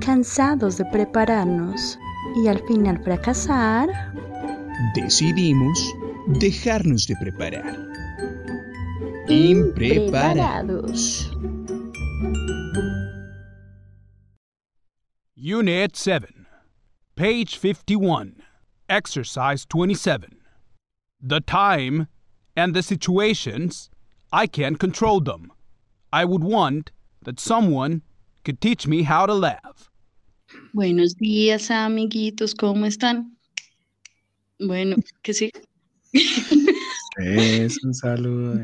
Cansados de prepararnos y al final fracasar, decidimos dejarnos de preparar. Impreparados. Unit 7, page 51, exercise 27. The time and the situations, I can't control them. I would want that someone could teach me how to laugh. Buenos días, amiguitos, ¿cómo están? Bueno, que sí. Es un saludo.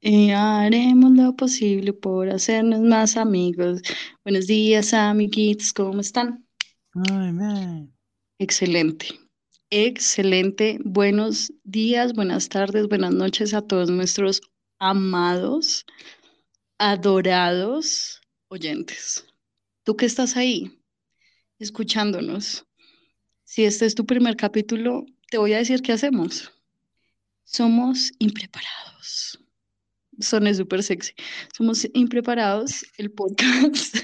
Y haremos lo posible por hacernos más amigos. Buenos días, amiguitos, ¿cómo están? Ay, man. Excelente, excelente. Buenos días, buenas tardes, buenas noches a todos nuestros amados, adorados oyentes. Tú que estás ahí, escuchándonos, si este es tu primer capítulo, te voy a decir qué hacemos. Somos impreparados. Soné súper sexy. Somos impreparados, el podcast,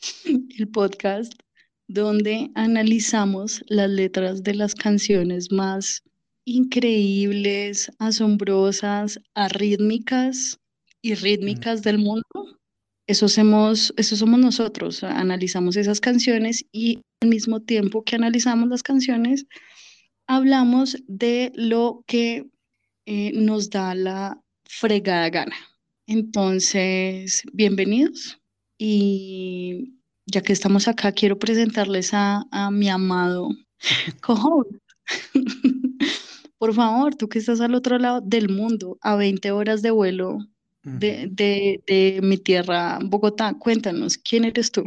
el podcast donde analizamos las letras de las canciones más increíbles, asombrosas, arrítmicas y rítmicas del mundo. Eso, somos nosotros, analizamos esas canciones y al mismo tiempo que analizamos las canciones, hablamos de lo que eh, nos da la fregada gana. Entonces, bienvenidos y ya que estamos acá, quiero presentarles a, a mi amado co Por favor, tú que estás al otro lado del mundo, a 20 horas de vuelo de, de, de mi tierra, Bogotá, cuéntanos, ¿quién eres tú?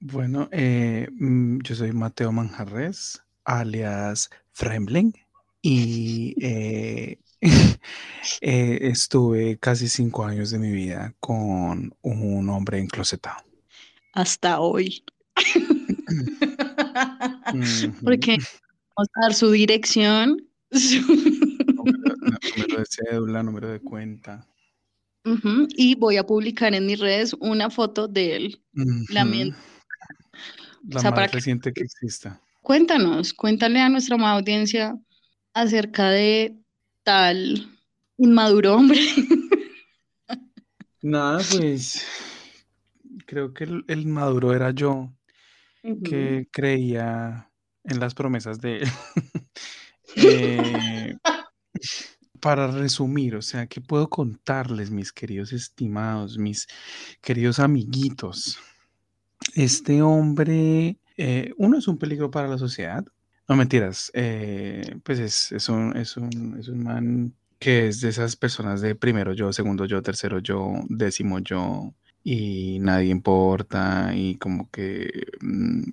Bueno, eh, mm, yo soy Mateo Manjarres, alias Fremling, y eh, eh, estuve casi cinco años de mi vida con un hombre enclosetado. Hasta hoy. Porque vamos a dar su dirección, su- Número, número de cédula, número de cuenta. Y voy a publicar en mis redes una foto de él. La Ujú. mien- La o sea, más para reciente que exista. Cuéntanos, cuéntale a nuestra amada audiencia acerca de tal inmaduro hombre. Nada, pues creo que el, el maduro era yo, que creía en las promesas de él. Eh, para resumir, o sea, ¿qué puedo contarles, mis queridos estimados, mis queridos amiguitos? Este hombre, eh, uno es un peligro para la sociedad. No mentiras, eh, pues es, es un, es un, es un man que es de esas personas de primero yo, segundo yo, tercero yo, décimo yo, y nadie importa, y como que mm,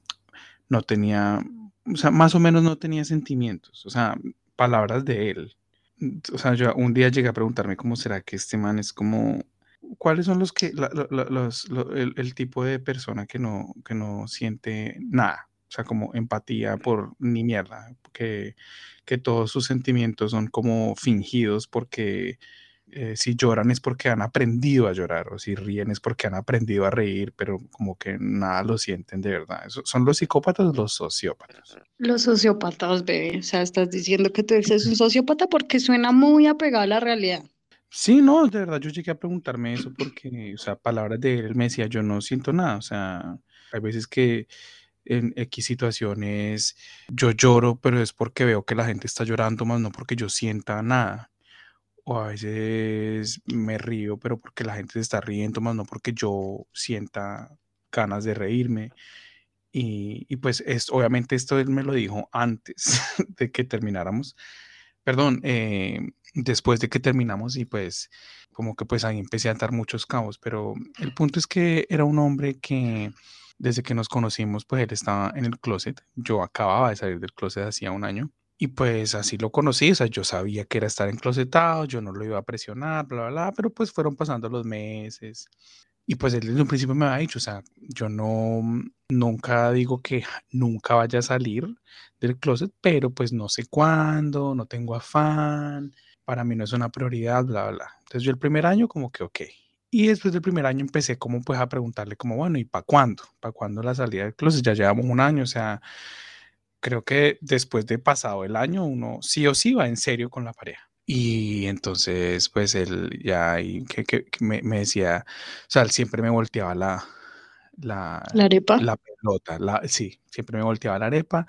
no tenía, o sea, más o menos no tenía sentimientos, o sea, palabras de él. O sea, yo un día llegué a preguntarme cómo será que este man es como, ¿cuáles son los que, la- la- la- los, lo- el, el tipo de persona que no, que no siente nada? O sea, como empatía por ni mierda, que, que todos sus sentimientos son como fingidos porque eh, si lloran es porque han aprendido a llorar o si ríen es porque han aprendido a reír, pero como que nada lo sienten de verdad. ¿Son los psicópatas o los sociópatas? Los sociópatas, bebé. O sea, estás diciendo que tú eres un sociópata porque suena muy apegado a la realidad. Sí, no, de verdad, yo llegué a preguntarme eso porque, o sea, palabras de él, él me decía, yo no siento nada, o sea, hay veces que en X situaciones yo lloro, pero es porque veo que la gente está llorando, más no porque yo sienta nada. O a veces me río, pero porque la gente se está riendo, más no porque yo sienta ganas de reírme. Y, y pues es, obviamente esto él me lo dijo antes de que termináramos. Perdón, eh, después de que terminamos y pues como que pues ahí empecé a atar muchos cabos, pero el punto es que era un hombre que desde que nos conocimos pues él estaba en el closet, yo acababa de salir del closet hacía un año y pues así lo conocí, o sea, yo sabía que era estar enclosetado, yo no lo iba a presionar, bla, bla, bla, pero pues fueron pasando los meses y pues él desde un principio me había dicho, o sea, yo no, nunca digo que nunca vaya a salir del closet, pero pues no sé cuándo, no tengo afán, para mí no es una prioridad, bla, bla. Entonces yo el primer año como que ok. Y después del primer año empecé como pues a preguntarle como, bueno, ¿y para cuándo? ¿Para cuándo la salida del closet? Ya llevamos un año, o sea, creo que después de pasado el año uno sí o sí va en serio con la pareja. Y entonces, pues él ya que, que, me, me, decía, o sea, él siempre me volteaba la, la, la arepa. La pelota, la, sí, siempre me volteaba la arepa.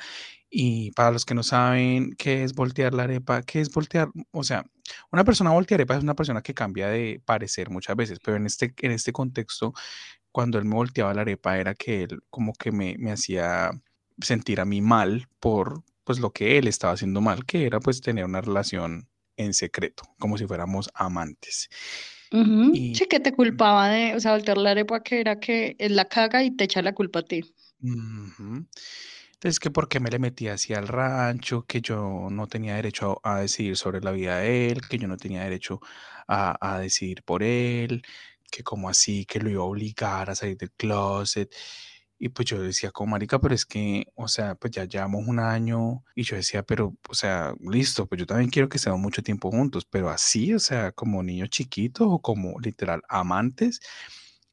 Y para los que no saben qué es voltear la arepa, ¿qué es voltear? O sea, una persona voltear arepa es una persona que cambia de parecer muchas veces, pero en este, en este contexto, cuando él me volteaba la arepa, era que él como que me, me hacía sentir a mí mal por pues lo que él estaba haciendo mal, que era pues tener una relación en secreto, como si fuéramos amantes. Sí, que te culpaba de, o sea, voltear la arepa que era que él la caga y te echa la culpa a ti. Entonces, que por qué me le metí hacia el rancho, que yo no tenía derecho a, decidir sobre la vida de él, que yo no tenía derecho a, a decidir por él, que como así, que lo iba a obligar a salir del closet. Y pues yo decía, como marica, pero es que, o sea, pues ya llevamos un año y yo decía, pero, o sea, listo, pues yo también quiero que estemos mucho tiempo juntos, pero así, o sea, como niños chiquitos o como literal amantes.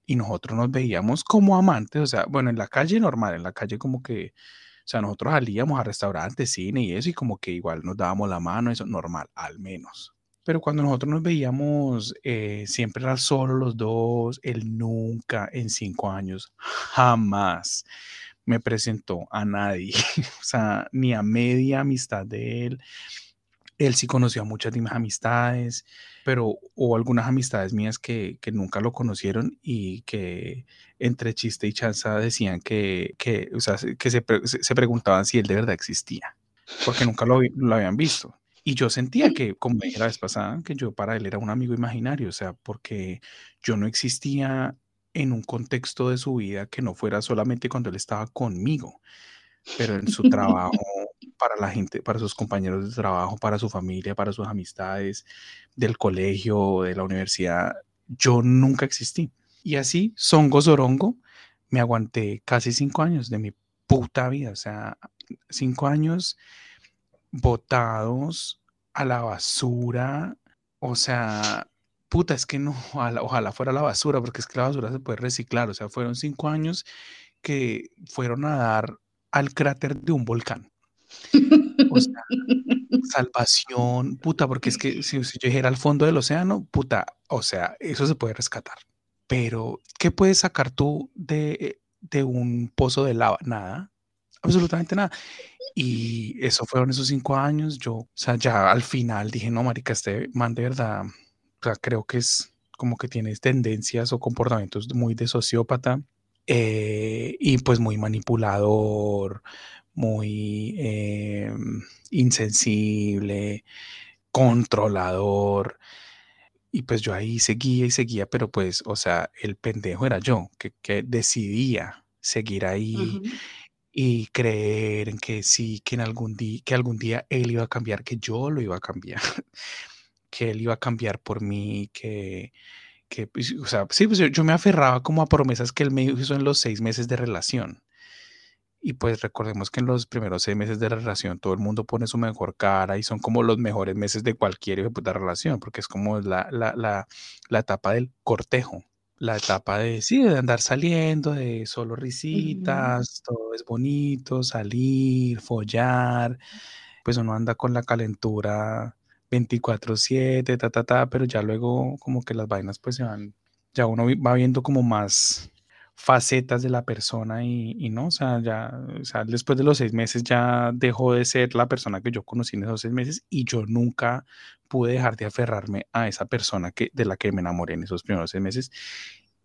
Y nosotros nos veíamos como amantes, o sea, bueno, en la calle normal, en la calle como que, o sea, nosotros salíamos a restaurantes, cine y eso, y como que igual nos dábamos la mano, eso normal, al menos. Pero cuando nosotros nos veíamos, eh, siempre era solo los dos, él nunca en cinco años, jamás me presentó a nadie, o sea, ni a media amistad de él. Él sí conoció a muchas de mis amistades, pero hubo algunas amistades mías que, que nunca lo conocieron y que entre chiste y chanza decían que, que, o sea, que se, se, preguntaban si él de verdad existía, porque nunca lo, lo habían visto. Y yo sentía que, como dije la vez pasada, que yo para él era un amigo imaginario, o sea, porque yo no existía en un contexto de su vida que no fuera solamente cuando él estaba conmigo, pero en su trabajo, para la gente, para sus compañeros de trabajo, para su familia, para sus amistades, del colegio, de la universidad, yo nunca existí. Y así, songo zorongo, me aguanté casi cinco años de mi puta vida, o sea, cinco años botados a la basura. O sea, puta, es que no, ojalá, fuera la basura, porque es que la basura se puede reciclar. O sea, fueron cinco años que fueron a dar al cráter de un volcán. O sea, salvación, puta, porque es que si, si, yo dijera al fondo del océano, puta, o sea, eso se puede rescatar. Pero, ¿qué puedes sacar tú de, de un pozo de lava? Nada, absolutamente nada. Y eso fueron esos cinco años. Yo, o sea, ya al final dije, no, marica, este man de verdad, o sea, creo que es como que tiene tendencias o comportamientos muy de sociópata eh, y pues muy manipulador, muy eh, insensible, controlador. Y pues yo ahí seguía y seguía, pero pues, o sea, el pendejo era yo, que, que decidía seguir ahí y creer en que sí, que en algún día, que algún día él iba a cambiar, que yo lo iba a cambiar, que él iba a cambiar por mí, que, que pues, o sea, sí, pues yo, me aferraba como a promesas que él me hizo en los seis meses de relación. Y pues recordemos que en los primeros seis meses de la relación todo el mundo pone su mejor cara y son como los mejores meses de cualquier relación, porque es como la, la, la, la etapa del cortejo la etapa de, sí, de andar saliendo, de solo risitas, todo es bonito, salir, follar, pues uno anda con la calentura 24/7, ta, ta, ta, pero ya luego como que las vainas pues se van, ya uno va viendo como más facetas de la persona y, no, o sea, ya, o sea, después de los seis meses ya dejó de ser la persona que yo conocí en esos seis meses y yo nunca pude dejar de aferrarme a esa persona que, de la que me enamoré en esos primeros seis meses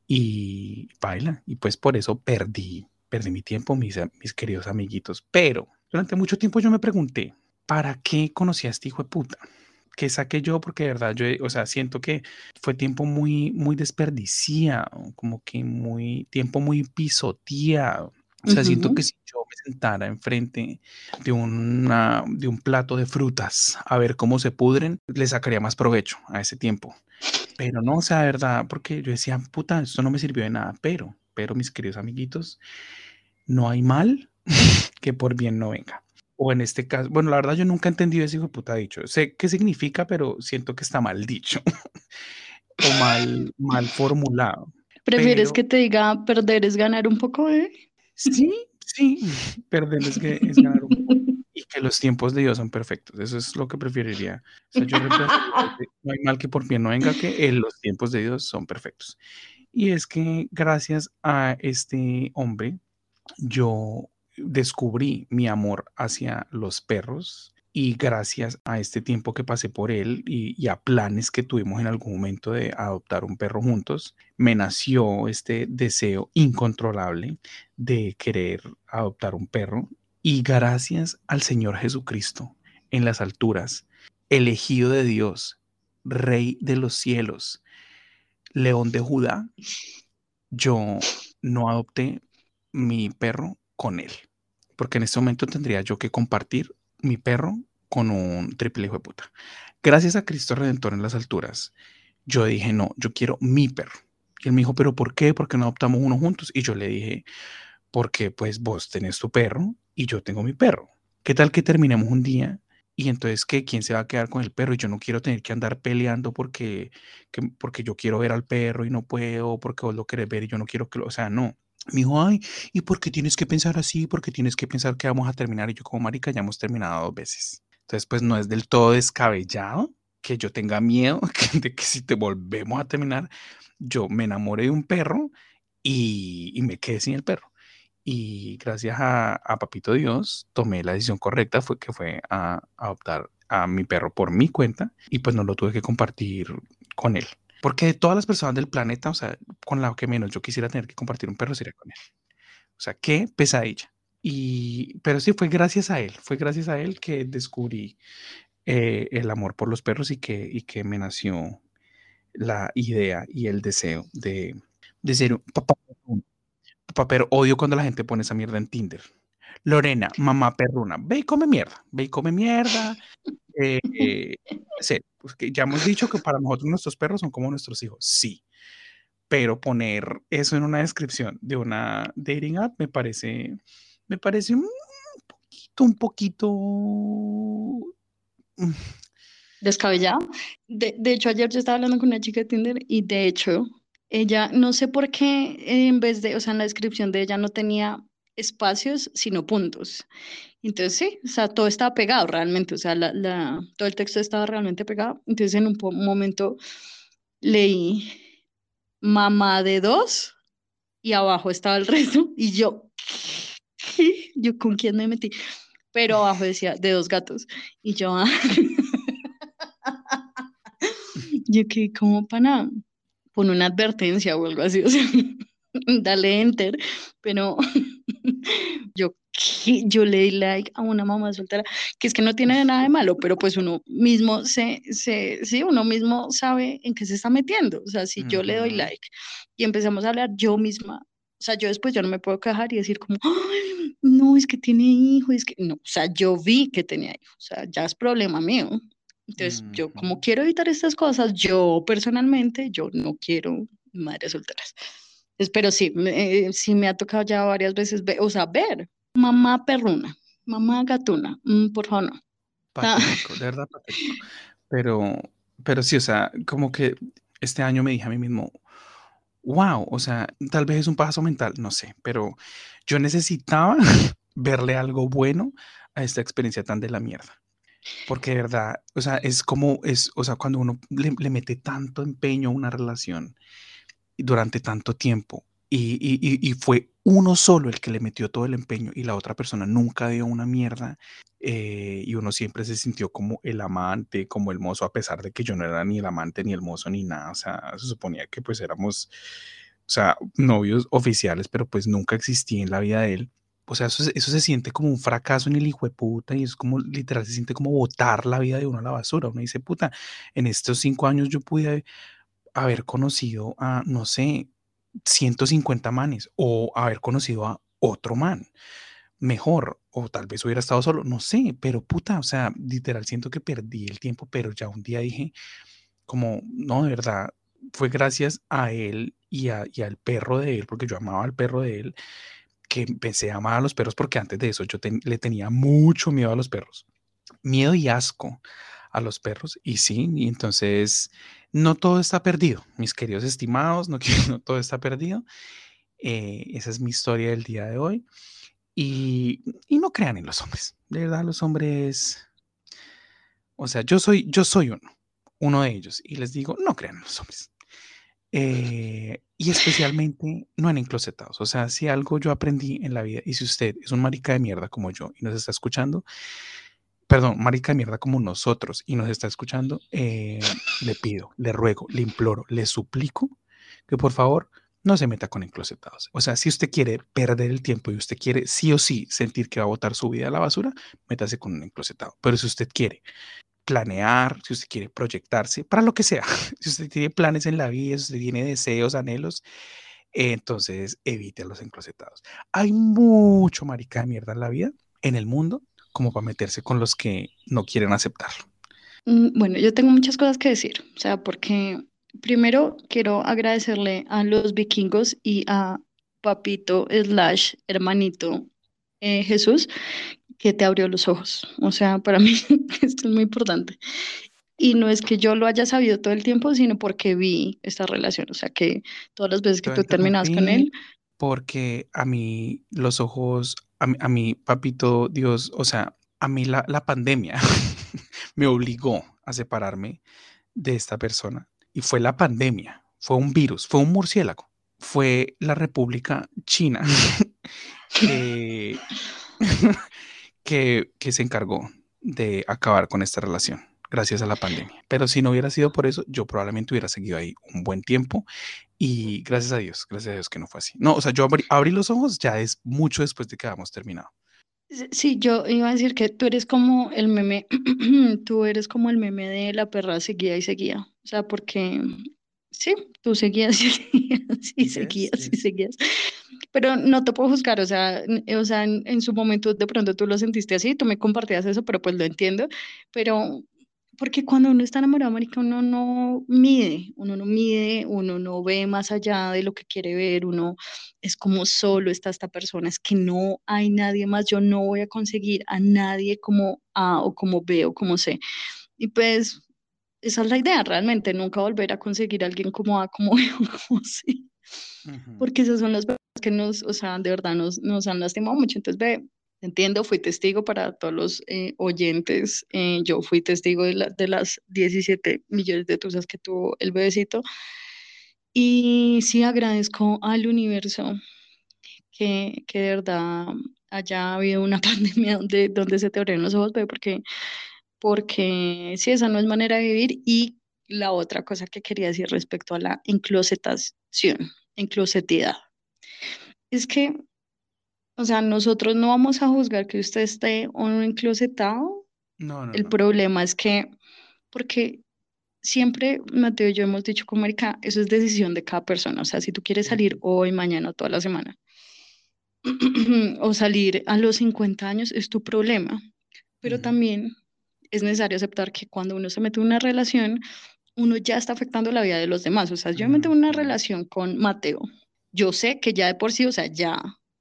y baila. Y pues por eso perdí, perdí mi tiempo, mis, mis queridos amiguitos. Pero durante mucho tiempo yo me pregunté, ¿para qué conocí a este hijo de puta? ¿Qué saqué yo? Porque de verdad yo, o sea, siento que fue tiempo muy, muy desperdiciado, como que muy, tiempo muy pisoteado. O sea, siento que si yo me sentara enfrente de, una, de un plato de frutas a ver cómo se pudren, le sacaría más provecho a ese tiempo. Pero no, o sea, de verdad, porque yo decía, puta, esto no me sirvió de nada, pero, pero mis queridos amiguitos, no hay mal que por bien no venga. O en este caso, bueno, la verdad yo nunca he entendido ese hijo de puta dicho. Sé qué significa, pero siento que está mal dicho. o mal, mal formulado. ¿Prefieres que te diga perder es ganar un poco, eh? Sí, sí, perder es, que, es ganar un poco. Y que los tiempos de Dios son perfectos. Eso es lo que preferiría. O sea, yo no hay mal que por bien no venga, que los tiempos de Dios son perfectos. Y es que gracias a este hombre, yo descubrí mi amor hacia los perros y gracias a este tiempo que pasé por él y, a planes que tuvimos en algún momento de adoptar un perro juntos, me nació este deseo incontrolable de querer adoptar un perro y gracias al Señor Jesucristo en las alturas, elegido de Dios, Rey de los cielos, León de Judá, yo no adopté mi perro con él, porque en este momento tendría yo que compartir mi perro con un triple hijo de puta. Gracias a Cristo Redentor en las alturas, yo dije, no, yo quiero mi perro. Y él me dijo, pero ¿por qué? ¿Por qué no adoptamos uno juntos? Y yo le dije, porque pues vos tenés tu perro y yo tengo mi perro. ¿Qué tal que terminemos un día y entonces que quién se va a quedar con el perro y yo no quiero tener que andar peleando porque, porque yo quiero ver al perro y no puedo, porque vos lo querés ver y yo no quiero que lo, o sea, no. Me dijo, ay, ¿y por qué tienes que pensar así? ¿Por qué tienes que pensar que vamos a terminar? Y yo como marica ya hemos terminado dos veces. Entonces, pues no es del todo descabellado que yo tenga miedo de que si te volvemos a terminar, yo me enamore de un perro y, y me quede sin el perro. Y gracias a, Papito Dios tomé la decisión correcta, fue que fue a, adoptar a mi perro por mi cuenta y pues no lo tuve que compartir con él. Porque de todas las personas del planeta, o sea, con la que menos yo quisiera tener que compartir un perro sería con él. O sea, qué pesadilla. Y, pero sí, fue gracias a él, fue gracias a él que descubrí eh, el amor por los perros y que, y que me nació la idea y el deseo de, de ser un papá. Papá, odio cuando la gente pone esa mierda en Tinder. Lorena, mamá perruna, ve y come mierda, ve y come mierda. Eh, eh, pues ya hemos dicho que para nosotros nuestros perros son como nuestros hijos, sí, pero poner eso en una descripción de una dating app me parece, me parece un poquito, un poquito... Mm. Descabellado. De, de hecho, ayer yo estaba hablando con una chica de Tinder y de hecho, ella, no sé por qué, en vez de, o sea, en la descripción de ella no tenía espacios, sino puntos. Entonces, sí, o sea, todo estaba pegado realmente, o sea, la, la, todo el texto estaba realmente pegado. Entonces, en un momento leí mamá de dos y abajo estaba el resto y yo, ¿qué? ¿Yo con quién me metí? Pero abajo decía de dos gatos y yo, ah. yo que como para pon una advertencia o algo así, o sea, dale enter, pero yo, yo le di like a una mamá soltera, que es que no tiene nada de malo, pero pues uno mismo se, se, sí, uno mismo sabe en qué se está metiendo. O sea, si yo le doy like y empezamos a hablar yo misma, o sea, yo después yo no me puedo quejar y decir como, no, es que tiene hijo, es que no, o sea, yo vi que tenía hijo, o sea, ya es problema mío. Entonces, yo como quiero evitar estas cosas, yo personalmente, yo no quiero madres solteras. Pero sí, eh, sí me ha tocado ya varias veces, ver, o sea, ver, mamá perruna, mamá gatuna, mm, por favor no. Pero, pero sí, o sea, como que este año me dije a mí mismo, wow, o sea, tal vez es un paso mental, no sé, pero yo necesitaba verle algo bueno a esta experiencia tan de la mierda. Porque de verdad, o sea, es como, es, o sea, cuando uno le, le mete tanto empeño a una relación durante tanto tiempo y, fue uno solo el que le metió todo el empeño y la otra persona nunca dio una mierda eh, y uno siempre se sintió como el amante, como el mozo, a pesar de que yo no era ni el amante, ni el mozo, ni nada, o sea, se suponía que pues éramos, o sea, novios oficiales, pero pues nunca existí en la vida de él. O sea, eso, eso se siente como un fracaso en el hijo de puta y es como literal, se siente como botar la vida de uno a la basura. Uno dice, puta, en estos cinco años yo pude haber conocido a, no sé, 150 manes o haber conocido a otro man mejor o tal vez hubiera estado solo, no sé, pero puta, o sea, literal siento que perdí el tiempo, pero ya un día dije como, no, de verdad, fue gracias a él y, a, y al perro de él, porque yo amaba al perro de él, que empecé a amar a los perros porque antes de eso yo le tenía mucho miedo a los perros, miedo y asco a los perros y sí, y entonces no todo está perdido, mis queridos estimados, no, todo está perdido. Eh, esa es mi historia del día de hoy. Y, y, no crean en los hombres. De verdad, los hombres. O sea, yo soy, yo soy uno, uno de ellos. Y les digo, no crean en los hombres. Eh, y especialmente no en enclosetados. O sea, si algo yo aprendí en la vida, y si usted es un marica de mierda como yo y nos está escuchando, perdón, marica de mierda como nosotros y nos está escuchando, eh, le pido, le ruego, le imploro, le suplico que por favor no se meta con enclosetados. O sea, si usted quiere perder el tiempo y usted quiere sí o sí sentir que va a botar su vida a la basura, métase con un enclosetado. Pero si usted quiere planear, si usted quiere proyectarse, para lo que sea, si usted tiene planes en la vida, si usted tiene deseos, anhelos, entonces evite los enclosetados. Hay mucho marica de mierda en la vida, en el mundo, como para meterse con los que no quieren aceptarlo. Mm, bueno, yo tengo muchas cosas que decir, o sea, porque primero quiero agradecerle a los vikingos y a papito slash hermanito eh, Jesús que te abrió los ojos. O sea, para mí esto es muy importante. Y no es que yo lo haya sabido todo el tiempo, sino porque vi esta relación. O sea, que todas las veces que tú terminabas con él. Porque a mí los ojos, a mí, papito Dios, o sea, a mí la, la pandemia me obligó a separarme de esta persona. Y fue la pandemia, fue un virus, fue un murciélago, fue la República China que, que, se encargó de acabar con esta relación gracias a la pandemia. Pero si no hubiera sido por eso, yo probablemente hubiera seguido ahí un buen tiempo y gracias a Dios, gracias a Dios que no fue así. No, o sea, yo abrí, los ojos ya es mucho después de que habíamos terminado. Sí, yo iba a decir que tú eres como el meme, tú eres como el meme de la perra seguía y seguía. O sea, porque sí, tú seguías y seguías y seguías y seguías pero no te puedo juzgar, o sea, o sea en, su momento de pronto tú lo sentiste así, tú me compartías eso, pero pues lo entiendo, pero porque cuando uno está enamorado, marica, uno no mide, uno no mide, uno no ve más allá de lo que quiere ver, uno es como solo está esta persona, es que no hay nadie más, yo no voy a conseguir a nadie como A o como B o como C. Y pues esa es la idea realmente, nunca volver a conseguir a alguien como A, como B o como C. Porque esas son las que nos, o sea, de verdad nos, nos han lastimado mucho. Entonces, ve, entiendo, fui testigo para todos los eh, oyentes, eh, yo fui testigo de, de las 17 millones de tusas que tuvo el bebecito. Y sí agradezco al universo que, que de verdad haya habido una pandemia donde, donde se te abren los ojos, porque, porque sí, esa no es manera de vivir. Y la otra cosa que quería decir respecto a la enclosetación, enclosetidad es que, o sea, nosotros no vamos a juzgar que usted esté o no enclosetado. No, no. El problema es que, porque siempre, Mateo y yo hemos dicho como Erika, eso es decisión de cada persona. O sea, si tú quieres salir hoy, mañana, toda la semana, o salir a los 50 años, es tu problema. Pero también es necesario aceptar que cuando uno se mete en una relación, uno ya está afectando la vida de los demás. O sea, yo me meto en una relación con Mateo yo sé que ya de por sí, o sea, ya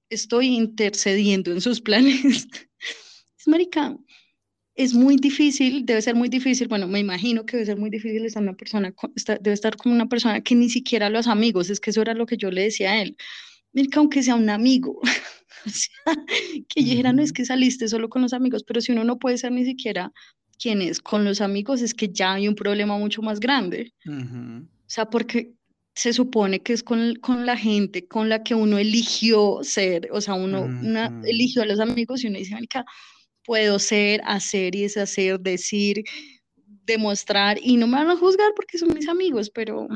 estoy intercediendo en sus planes. es marica, es muy difícil, debe ser muy difícil, bueno, me imagino que debe ser muy difícil estar una persona, debe estar como una persona que ni siquiera los amigos, es que eso era lo que yo le decía a él, marica, aunque sea un amigo, o sea, que yo dijera, no es que saliste solo con los amigos, pero si uno no puede ser ni siquiera quien es con los amigos, es que ya hay un problema mucho más grande. O sea, porque se supone que es con, con, la gente con la que uno eligió ser, o sea, uno una, eligió a los amigos y uno dice, Mónica, puedo ser, hacer y deshacer, decir, demostrar, y no me van a juzgar porque son mis amigos, pero,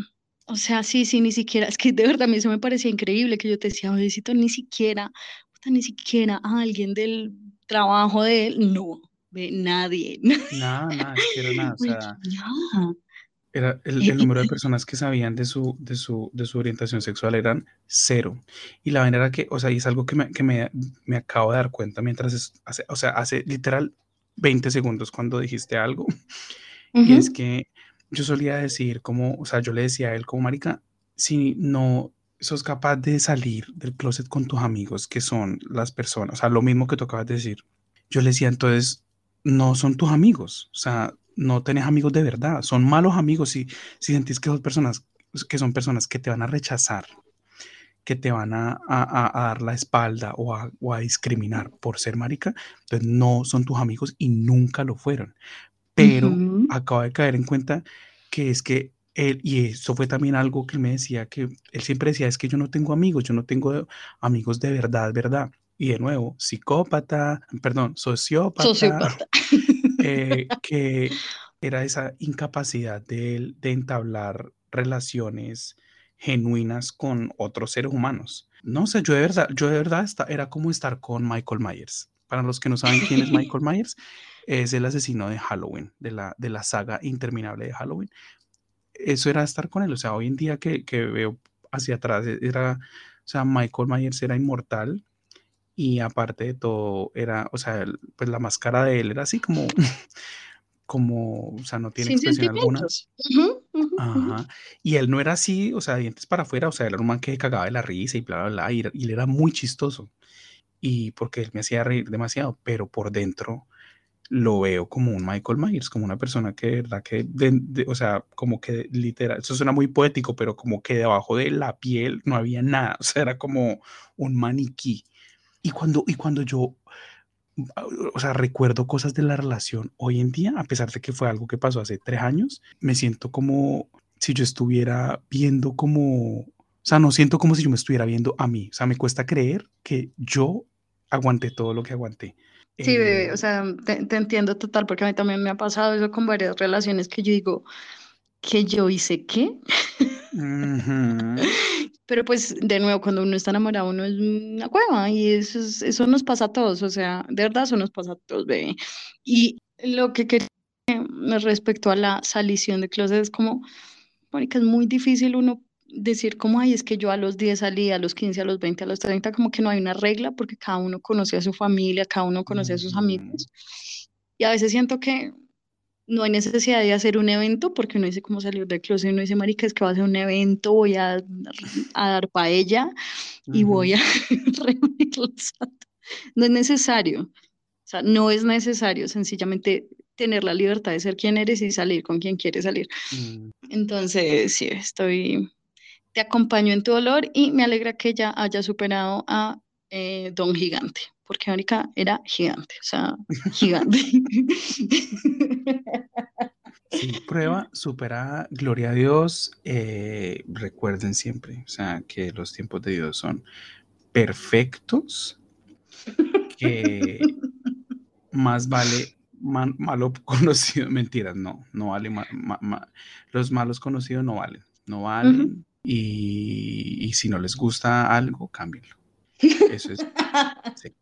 o sea, sí, sí, ni siquiera, es que de verdad a mí eso me parecía increíble que yo te decía, necesito ni siquiera, ni siquiera a alguien del trabajo de él, no, de nadie. Nada, nada, nada, o sea, era el, número de personas que sabían de su, de, su, de su orientación sexual eran cero. Y la vaina era que, o sea, y es algo que me, que me, me acabo de dar cuenta mientras, hace, o sea, hace literal 20 segundos cuando dijiste algo. Y es que yo solía decir como, o sea, yo le decía a él como, marica, si no sos capaz de salir del closet con tus amigos, que son las personas, o sea, lo mismo que tú acabas de decir, yo le decía, entonces, no son tus amigos, o sea, no tenés amigos de verdad, son malos amigos si, si sentís que son personas que son personas que te van a rechazar, que te van a, dar la espalda o a, discriminar por ser marica, entonces no son tus amigos y nunca lo fueron. Pero acabo de caer en cuenta que es que él, y eso fue también algo que él me decía, que él siempre decía, es que yo no tengo amigos, yo no tengo amigos de verdad, verdad. Y de nuevo, psicópata, perdón, sociópata, sociópata. Eh, que era esa incapacidad de, de entablar relaciones genuinas con otros seres humanos. No sé, yo de verdad, yo de verdad era como estar con Michael Myers. Para los que no saben quién es Michael Myers, es el asesino de Halloween, de la, de la saga interminable de Halloween. Eso era estar con él. O sea, hoy en día que, que veo hacia atrás, era, o sea, Michael Myers era inmortal y aparte de todo, era, o sea, pues la máscara de él era así como como, o sea, no tiene expresión alguna. Ajá. Y él no era así, o sea, dientes para afuera, o sea, él era un man que cagaba de la risa y bla, bla, bla, y, él era muy chistoso. Y porque él me hacía reír demasiado, pero por dentro lo veo como un Michael Myers, como una persona que, de verdad, que, o sea, como que literal, eso suena muy poético, pero como que debajo de la piel no había nada, o sea, era como un maniquí. Y cuando, y cuando yo o sea, recuerdo cosas de la relación hoy en día, a pesar de que fue algo que pasó hace tres años, me siento como si yo estuviera viendo como, o sea, no siento como si yo me estuviera viendo a mí, o sea, me cuesta creer que yo aguanté todo lo que aguanté. Sí, bebé, o eh, sea, te, entiendo total, porque a mí también me ha pasado eso con varias relaciones que yo digo, que yo hice qué. Pero pues de nuevo, cuando uno está enamorado, uno es una cueva y eso, eso nos pasa a todos, o sea, de verdad eso nos pasa a todos, bebé. Y lo que quería respecto a la salición de closet es como, que es muy difícil uno decir como, ay, es que yo a los 10 salí, a los 15, a los 20, a los 30, como que no hay una regla porque cada uno conoce a su familia, cada uno conoce a sus amigos. Y a veces siento que no hay necesidad de hacer un evento porque uno dice cómo salir del closet, uno dice, marica, es que va a hacer un evento, voy a, a dar paella y voy a reunir los No es necesario, o sea, no es necesario, sencillamente tener la libertad de ser quien eres y salir con quien quieres salir. Mm. Entonces, sí, estoy, te acompaño en tu dolor y me alegra que ella haya superado a eh, Don Gigante porque Mónica era gigante, o sea, gigante. Sí, prueba superada, gloria a Dios. Eh, recuerden siempre, o sea, que los tiempos de Dios son perfectos, que más vale malo conocido, mentiras, no, no vale, los malos conocidos no valen, no valen. y, y, si no les gusta algo, cámbienlo. Eso es. Sí.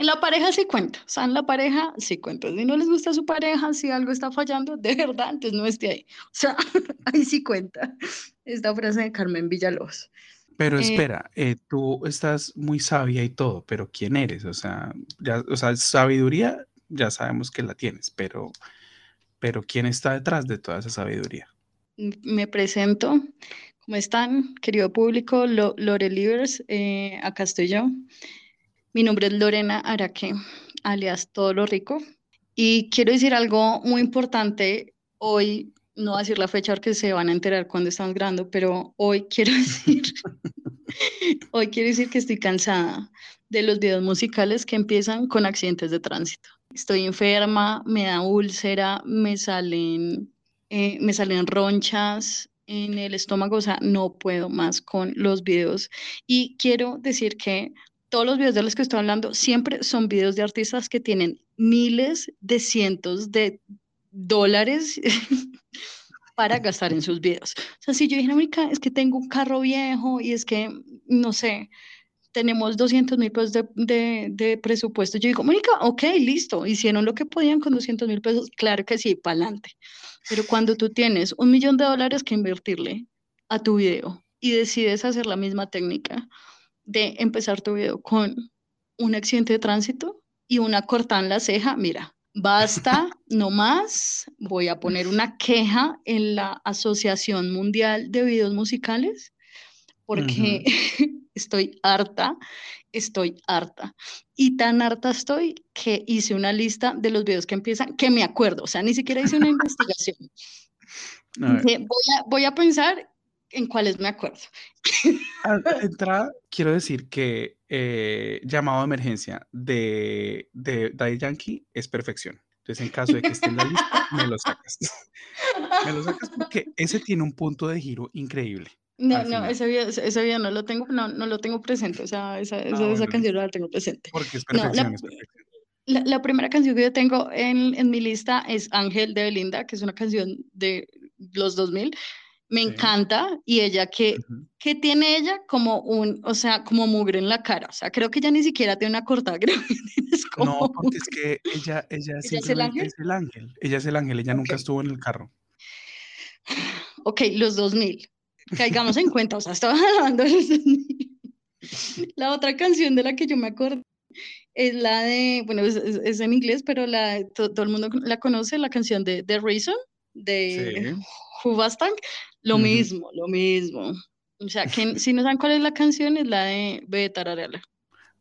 En la pareja sí cuenta, o sea, en la pareja sí cuenta. Si no les gusta su pareja, si algo está fallando, de verdad, entonces no esté ahí. O sea, ahí sí cuenta esta frase de Carmen Villalobos. Pero eh, espera, eh, tú estás muy sabia y todo, pero ¿quién eres? O sea, ya, o sea, sabiduría ya sabemos que la tienes, pero, pero ¿quién está detrás de toda esa sabiduría? Me presento. ¿Cómo están, querido público? Lore Livers, eh, acá estoy yo. Mi nombre es Lorena Araque, alias Todo lo Rico. Y quiero decir algo muy importante. Hoy, no voy a decir la fecha porque se van a enterar cuando estamos grabando, pero hoy quiero decir, hoy quiero decir que estoy cansada de los videos musicales que empiezan con accidentes de tránsito. Estoy enferma, me da úlcera, me salen, eh, me salen ronchas, en el estómago, o sea, no puedo más con los videos. Y quiero decir que todos los videos de los que estoy hablando siempre son videos de artistas que tienen miles de cientos de dólares para gastar en sus videos. O sea, si yo dije, es que tengo un carro viejo y es que, no sé, tenemos 200 mil pesos de, de, presupuesto. Yo digo, Mónica, ok, listo, hicieron lo que podían con 200 mil pesos. Claro que sí, para adelante. Pero cuando tú tienes un millón de dólares que invertirle a tu video y decides hacer la misma técnica, de empezar tu video con un accidente de tránsito y una cortada en la ceja, mira, basta, no más, voy a poner una queja en la Asociación Mundial de Videos Musicales, porque estoy harta, estoy harta. Y tan harta estoy que hice una lista de los videos que empiezan, que me acuerdo, o sea, ni siquiera hice una investigación. voy, a, voy a pensar en cuáles me acuerdo. Entrada, quiero decir que eh, llamado de emergencia de, de Daddy Yankee es perfección. Entonces, en caso de que esté en la lista, me lo sacas. me lo sacas porque ese tiene un punto de giro increíble. No, no, ese video, ese video, no lo tengo, no, no lo tengo presente, o sea, esa, ah, esa, esa canción no la tengo presente. Porque es perfección, es perfección. La, la, primera canción que yo tengo en, en, mi lista es Ángel de Belinda, que es una canción de los 2000, me encanta y ella que, que tiene ella como un, o sea, como mugre en la cara, o sea, creo que ella ni siquiera tiene una cortada como no, porque es que ella, ella, ¿Ella es, el ángel? es el ángel, ella es el ángel, ella nunca estuvo en el carro. Ok, los 2000, caigamos en cuenta, o sea, estaba hablando de los 2000. La otra canción de la que yo me acuerdo es la de, bueno, es, es en inglés, pero la, todo el mundo la conoce, la canción de The Reason, de sí. Lo mismo, lo mismo. O sea, que, si no saben cuál es la canción, es la de Ve Tararela.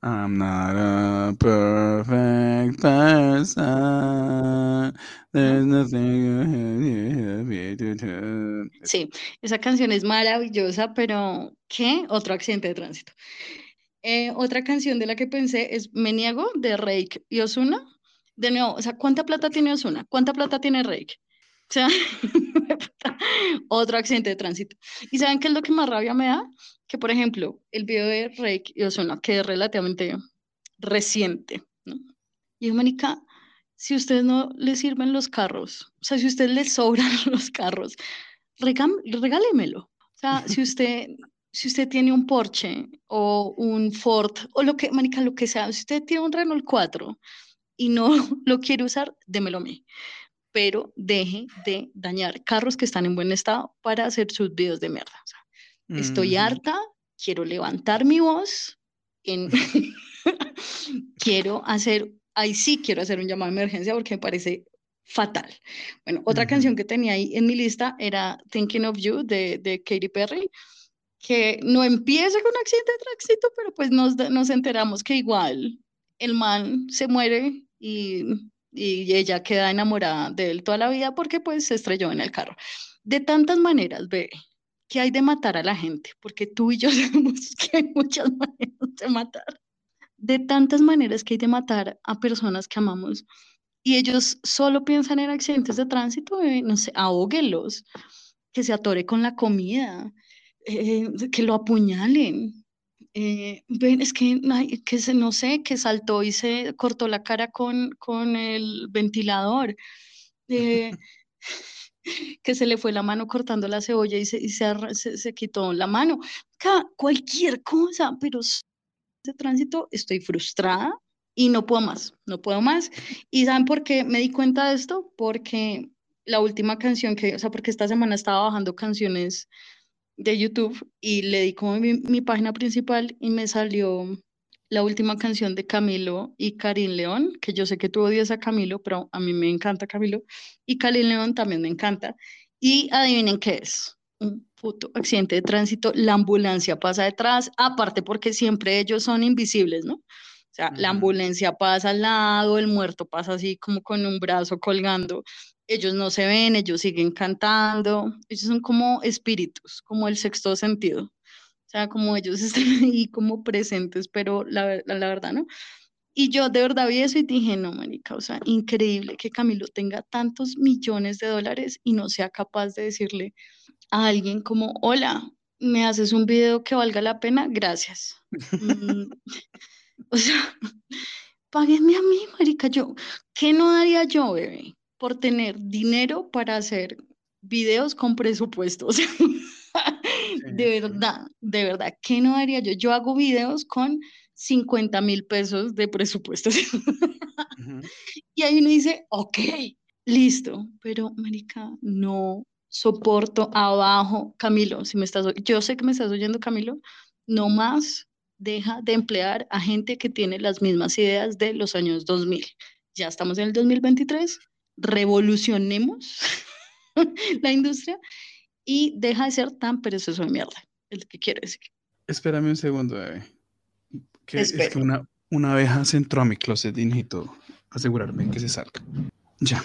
I'm not a perfect person. There's nothing Sí, esa canción es maravillosa, pero ¿qué? Otro accidente de tránsito. Eh, otra canción de la que pensé es Me Niego de Rake y Osuna. De nuevo, o sea, ¿cuánta plata tiene Osuna? ¿Cuánta plata tiene Rake? O sea, otro accidente de tránsito. ¿Y saben qué es lo que más rabia me da? Que, por ejemplo, el video de Rake y Osuna, que es relativamente reciente, ¿no? Y Mónica, si a ustedes no les sirven los carros, o sea, si a ustedes les sobran los carros, regálemelo. O sea, si usted, si usted tiene un Porsche o un Ford o lo que, Mónica, lo que sea, si usted tiene un Renault 4 y no lo quiere usar, démelo a mí pero deje de dañar carros que están en buen estado para hacer sus videos de mierda. Estoy harta, quiero levantar mi voz, en... quiero hacer, ahí sí quiero hacer un llamado de emergencia porque me parece fatal. Bueno, otra canción que tenía ahí en mi lista era Thinking of You de, de Katy Perry, que no empieza con un accidente de tránsito, pero pues nos, nos enteramos que igual el man se muere y y ella queda enamorada de él toda la vida porque pues se estrelló en el carro. De tantas maneras, ve, que hay de matar a la gente, porque tú y yo sabemos que hay muchas maneras de matar. De tantas maneras que hay de matar a personas que amamos y ellos solo piensan en accidentes de tránsito, no sé, ahóguelos, que se atore con la comida, eh, que lo apuñalen, eh, ven, es que, que se, no sé, que saltó y se cortó la cara con, con el ventilador, eh, que se le fue la mano cortando la cebolla y se, y se, se, quitó la mano. cualquier cosa, pero de tránsito estoy frustrada y no puedo más, no puedo más. ¿Y saben por qué me di cuenta de esto? Porque la última canción que, o sea, porque esta semana estaba bajando canciones de YouTube y le di como mi, mi, página principal y me salió la última canción de Camilo y Karim León, que yo sé que tú odias a Camilo, pero a mí me encanta Camilo, y Karim León también me encanta. Y adivinen qué es, un puto accidente de tránsito, la ambulancia pasa detrás, aparte porque siempre ellos son invisibles, ¿no? O sea, la ambulancia pasa al lado, el muerto pasa así como con un brazo colgando ellos no se ven, ellos siguen cantando, ellos son como espíritus, como el sexto sentido. O sea, como ellos están ahí como presentes, pero la, la, verdad, ¿no? Y yo de verdad vi eso y dije, no, manica, o sea, increíble que Camilo tenga tantos millones de dólares y no sea capaz de decirle a alguien como, hola, ¿me haces un video que valga la pena? Gracias. Mm, o sea, páguenme a mí, marica, yo, ¿qué no daría yo, bebé? Por tener dinero para hacer videos con presupuestos. de verdad, de verdad, ¿qué no haría yo? Yo hago videos con 50 mil pesos de presupuesto. Y ahí uno dice, ok, listo, pero Marica, no soporto abajo, Camilo, si me estás, yo sé que me estás oyendo, Camilo, no más deja de emplear a gente que tiene las mismas ideas de los años 2000. Ya estamos en el 2023, revolucionemos la industria y deja de ser tan perezoso de mierda, es lo que quiero decir. Espérame un segundo, bebé. Que es que una, una abeja se entró a mi closet y necesito asegurarme que se salga. Ya.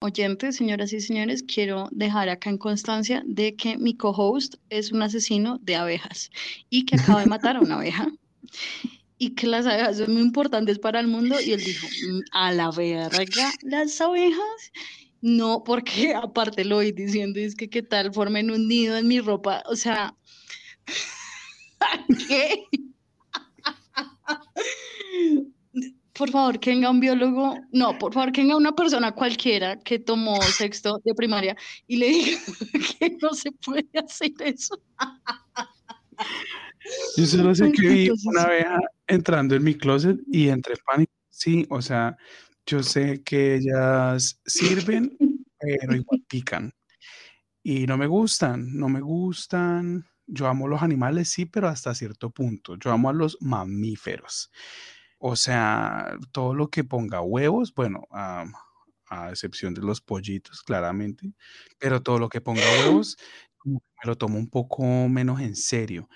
Oyentes, señoras y señores, quiero dejar acá en constancia de que mi co-host es un asesino de abejas y que acaba de matar a una abeja y que las abejas son muy importantes para el mundo y él dijo, "Mm, a la verga, las abejas. No, porque aparte lo voy diciendo, es que qué tal formen un nido en mi ropa, o sea, ¿qué? Por favor, que venga un biólogo, no, por favor, que venga una persona cualquiera que tomó sexto de primaria y le diga que no se puede hacer eso. Yo solo sé que vi una abeja entrando en mi closet y entré en pánico. Sí, o sea, yo sé que ellas sirven, pero igual pican. Y no me gustan, no me gustan. Yo amo los animales, sí, pero hasta cierto punto. Yo amo a los mamíferos. O sea, todo lo que ponga huevos, bueno, a, a excepción de los pollitos, claramente, pero todo lo que ponga huevos, me lo tomo un poco menos en serio.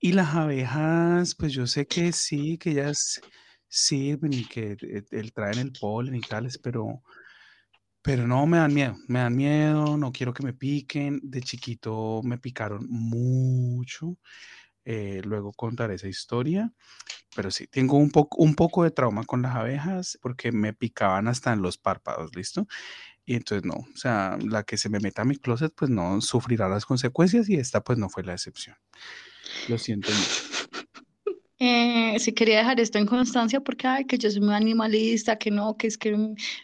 Y las abejas, pues yo sé que sí, que ellas sirven y que eh, el- traen el polen y tales, pero, pero no me dan miedo, me dan miedo, no quiero que me piquen. De chiquito me picaron mucho. eh, luego contaré esa historia, pero sí, tengo un poco, un poco de trauma con las abejas porque me picaban hasta en los párpados, ¿listo? Y entonces no, o sea, la que se me meta a mi closet, pues no sufrirá las consecuencias y esta pues no fue la excepción. Lo siento mucho. Eh, sí quería dejar esto en constancia porque, ay, que yo soy muy animalista, que no, que es que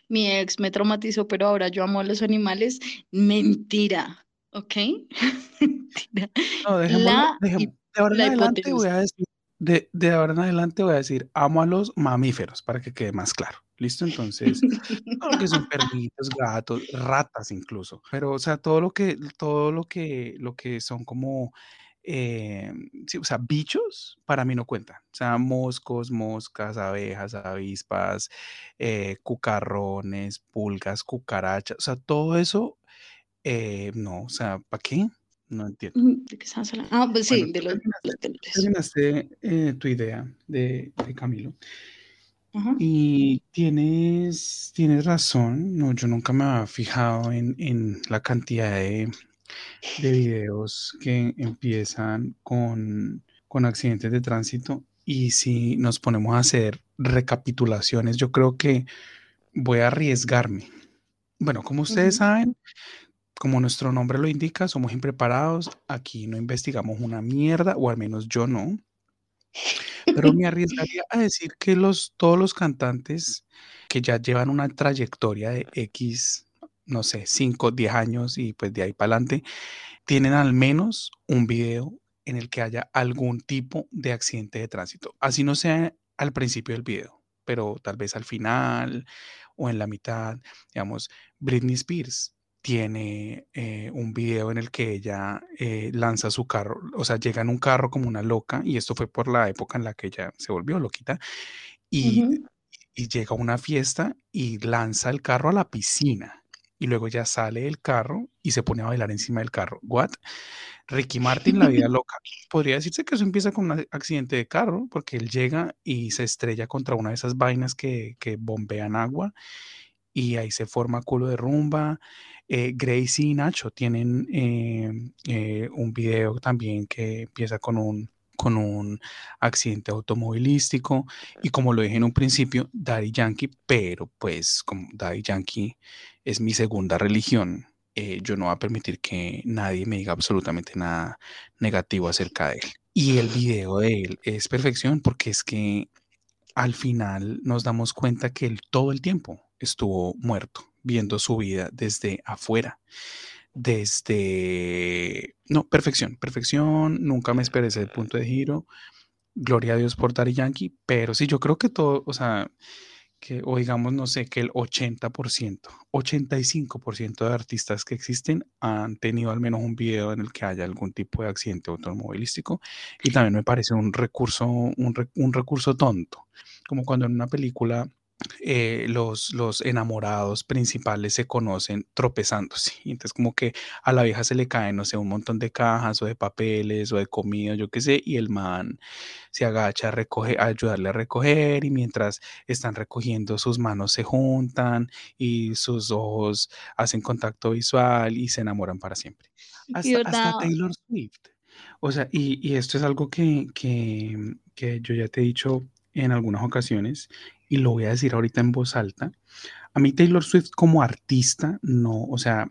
mi ex me traumatizó, pero ahora yo amo a los animales. Mentira, ¿ok? Mentira. No, La De ahora en la adelante voy a decir, de, de ahora en adelante voy a decir, amo a los mamíferos, para que quede más claro. ¿Listo? Entonces, todo lo que son perritos, gatos, ratas incluso. Pero, o sea, todo lo que, todo lo que, lo que son como, eh, sí, o sea, bichos, para mí no cuentan. O sea, moscos, moscas, abejas, avispas, eh, cucarrones, pulgas, cucarachas, o sea, todo eso, eh, no, o sea, ¿para qué? No entiendo. ¿De qué estamos hablando? Ah, pues sí, Bueno, de los, terminaste, terminaste, eh, tu idea de, de Camilo. Ajá. Y tienes, tienes razón, no, yo nunca me había fijado en, en la cantidad de, de videos que empiezan con, con accidentes de tránsito y si nos ponemos a hacer recapitulaciones, yo creo que voy a arriesgarme. Bueno, como ustedes saben, como nuestro nombre lo indica, somos impreparados, aquí no investigamos una mierda, o al menos yo no. Pero me arriesgaría a decir que los, todos los cantantes que ya llevan una trayectoria de X, no sé, 5, 10 años y pues de ahí para adelante, tienen al menos un video en el que haya algún tipo de accidente de tránsito. Así no sea al principio del video, pero tal vez al final o en la mitad. Digamos, Britney Spears tiene eh, un video en el que ella eh, lanza su carro, o sea, llega en un carro como una loca, y esto fue por la época en la que ella se volvió loquita, y, llega a una fiesta y lanza el carro a la piscina, y luego ya sale del carro y se pone a bailar encima del carro. ¿What? Ricky Martin, la vida loca. Podría decirse que eso empieza con un accidente de carro, porque él llega y se estrella contra una de esas vainas que, que bombean agua y ahí se forma culo de rumba. Eh, Gracie y Nacho tienen eh, eh, un video también que empieza con un, con un accidente automovilístico y como lo dije en un principio, Daddy Yankee, pero pues como Daddy Yankee es mi segunda religión, eh, yo no voy a permitir que nadie me diga absolutamente nada negativo acerca de él. Y el video de él es perfección porque es que al final nos damos cuenta que él todo el tiempo estuvo muerto, viendo su vida desde afuera, desde... No, perfección, perfección, nunca me esperé ese punto de giro, gloria a Dios por Daddy Yankee, pero sí, yo creo que todo, o sea, que, o digamos, no sé, que el 80%, 85% de artistas que existen han tenido al menos un video en el que haya algún tipo de accidente automovilístico y también me parece un recurso, un, un recurso tonto, como cuando en una película eh, los, los enamorados principales se conocen tropezándose. Y entonces como que a la vieja se le caen, no sé, un montón de cajas o de papeles o de comida, yo qué sé, y el man se agacha a, recoger, a ayudarle a recoger y mientras están recogiendo sus manos se juntan y sus ojos hacen contacto visual y se enamoran para siempre. Hasta, hasta Taylor Swift. O sea, y, y esto es algo que, que, que yo ya te he dicho en algunas ocasiones y lo voy a decir ahorita en voz alta. A mí Taylor Swift como artista, no, o sea,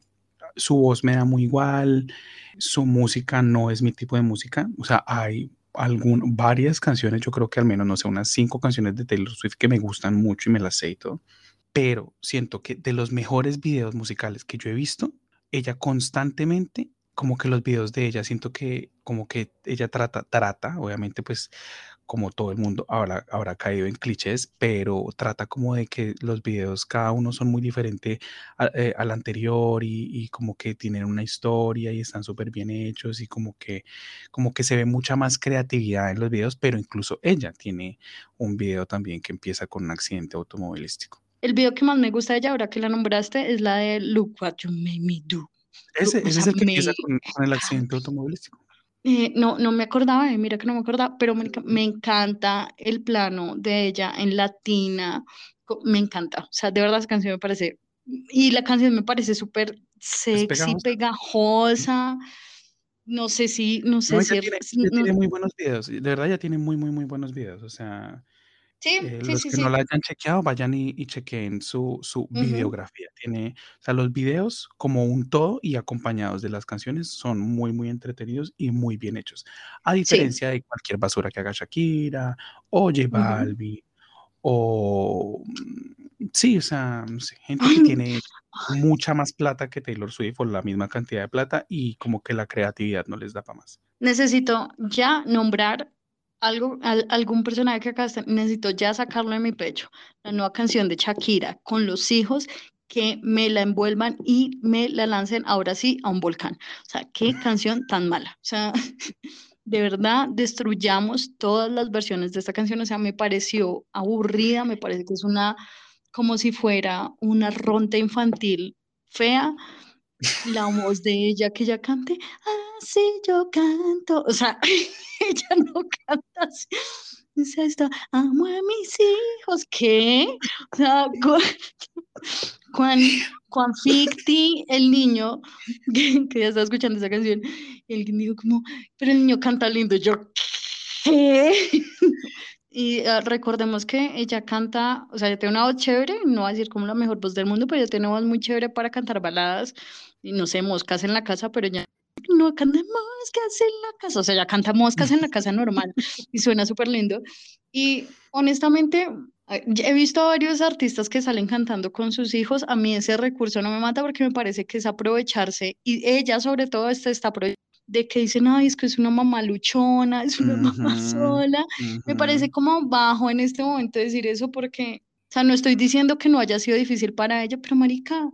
su voz me da muy igual, su música no es mi tipo de música, o sea, hay algún, varias canciones, yo creo que al menos, no sé, unas cinco canciones de Taylor Swift que me gustan mucho y me las sé y todo, pero siento que de los mejores videos musicales que yo he visto, ella constantemente, como que los videos de ella, siento que como que ella trata, trata, obviamente pues como todo el mundo ahora habrá caído en clichés, pero trata como de que los videos cada uno son muy diferentes eh, al anterior y, como que tienen una historia y están súper bien hechos y como que, como que se ve mucha más creatividad en los videos, pero incluso ella tiene un video también que empieza con un accidente automovilístico. El video que más me gusta de ella, ahora que la nombraste, es la de Look What You Made Me Do. Ese, es el que empieza con el accidente automovilístico. Eh, no, no me acordaba, eh, mira que no me acordaba, pero me, encanta el plano de ella en latina, me encanta, o sea, de verdad esa canción me parece, y la canción me parece súper sexy, pegajosa. no sé si, no sé si... tiene muy buenos videos, de verdad ya tiene muy, muy, muy buenos videos, o sea... Sí, eh, los que no la hayan chequeado, vayan y, y chequeen su, su videografía. Tiene, o sea, los videos como un todo y acompañados de las canciones son muy, muy entretenidos y muy bien hechos. A diferencia de cualquier basura que haga Shakira o J Balvin o... Mm, sí, o sea, gente que tiene mucha más plata que Taylor Swift o la misma cantidad de plata y como que la creatividad no les da para más. Necesito ya nombrar algo, algún personaje que acá está, necesito ya sacarlo de mi pecho. La nueva canción de Shakira con los hijos que me la envuelvan y me la lancen ahora sí a un volcán. O sea, qué canción tan mala. O sea, de verdad destruyamos todas las versiones de esta canción. O sea, me pareció aburrida, me parece que es una, como si fuera una ronda infantil fea. La voz de ella que ella cante, así yo canto. O sea, ella no canta así. Dice esto, amo a mis hijos, ¿qué? O sea, cuán, cuán ficti el niño que, ya está escuchando esa canción, el dijo como, pero el niño canta lindo, yo, ¿qué? Y ah, recordemos que ella canta, o sea, ella tiene una voz chévere, no va a decir como la mejor voz del mundo, pero ella tiene una voz muy chévere para cantar baladas, y no sé, moscas en la casa, pero ya no canta moscas en la casa, o sea, ya canta moscas en la casa normal y suena súper lindo. Y honestamente, he visto varios artistas que salen cantando con sus hijos, a mí ese recurso no me mata porque me parece que es aprovecharse, y ella sobre todo está de que dicen, ay, es que es una mamá luchona, es una mamá sola. Me parece como bajo en este momento decir eso porque, o sea, no estoy diciendo que no haya sido difícil para ella, pero marica,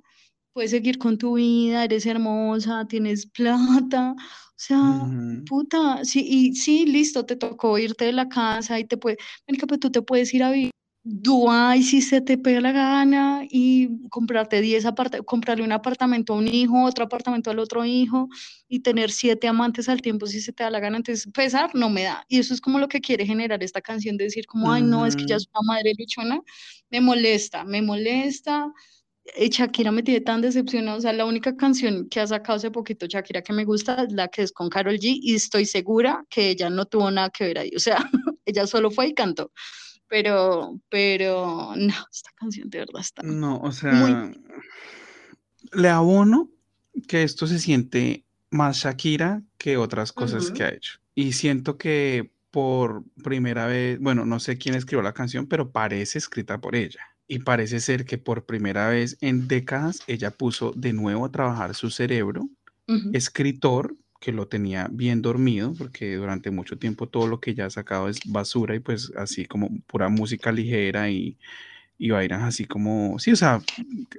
puedes seguir con tu vida, eres hermosa, tienes plata, o sea, puta, sí, y sí, listo, te tocó irte de la casa y te puedes, pero tú te puedes ir a vivir Dubái si se te pega la gana y comprarte 10 apartamentos, comprarle un apartamento a un hijo, otro apartamento al otro hijo y tener siete amantes al tiempo si se te da la gana. Entonces, pesar no me da. Y eso es como lo que quiere generar esta canción de decir como, ay, no, es que ya es una madre luchona. Me molesta, me molesta. Eh, Shakira me tiene tan decepcionada, o sea, la única canción que ha sacado hace poquito Shakira que me gusta es la que es con Carol G y estoy segura que ella no tuvo nada que ver ahí, o sea, ella solo fue y cantó, pero, pero, no, esta canción de verdad está No, o sea, le abono que esto se siente más Shakira que otras cosas que ha hecho. Y siento que por primera vez, bueno, no sé quién escribió la canción, pero parece escrita por ella. Y parece ser que por primera vez en décadas ella puso de nuevo a trabajar su cerebro, escritor, que lo tenía bien dormido, porque durante mucho tiempo todo lo que ella ha sacado es basura y pues así como pura música ligera y, y vainas así como, sí, o sea,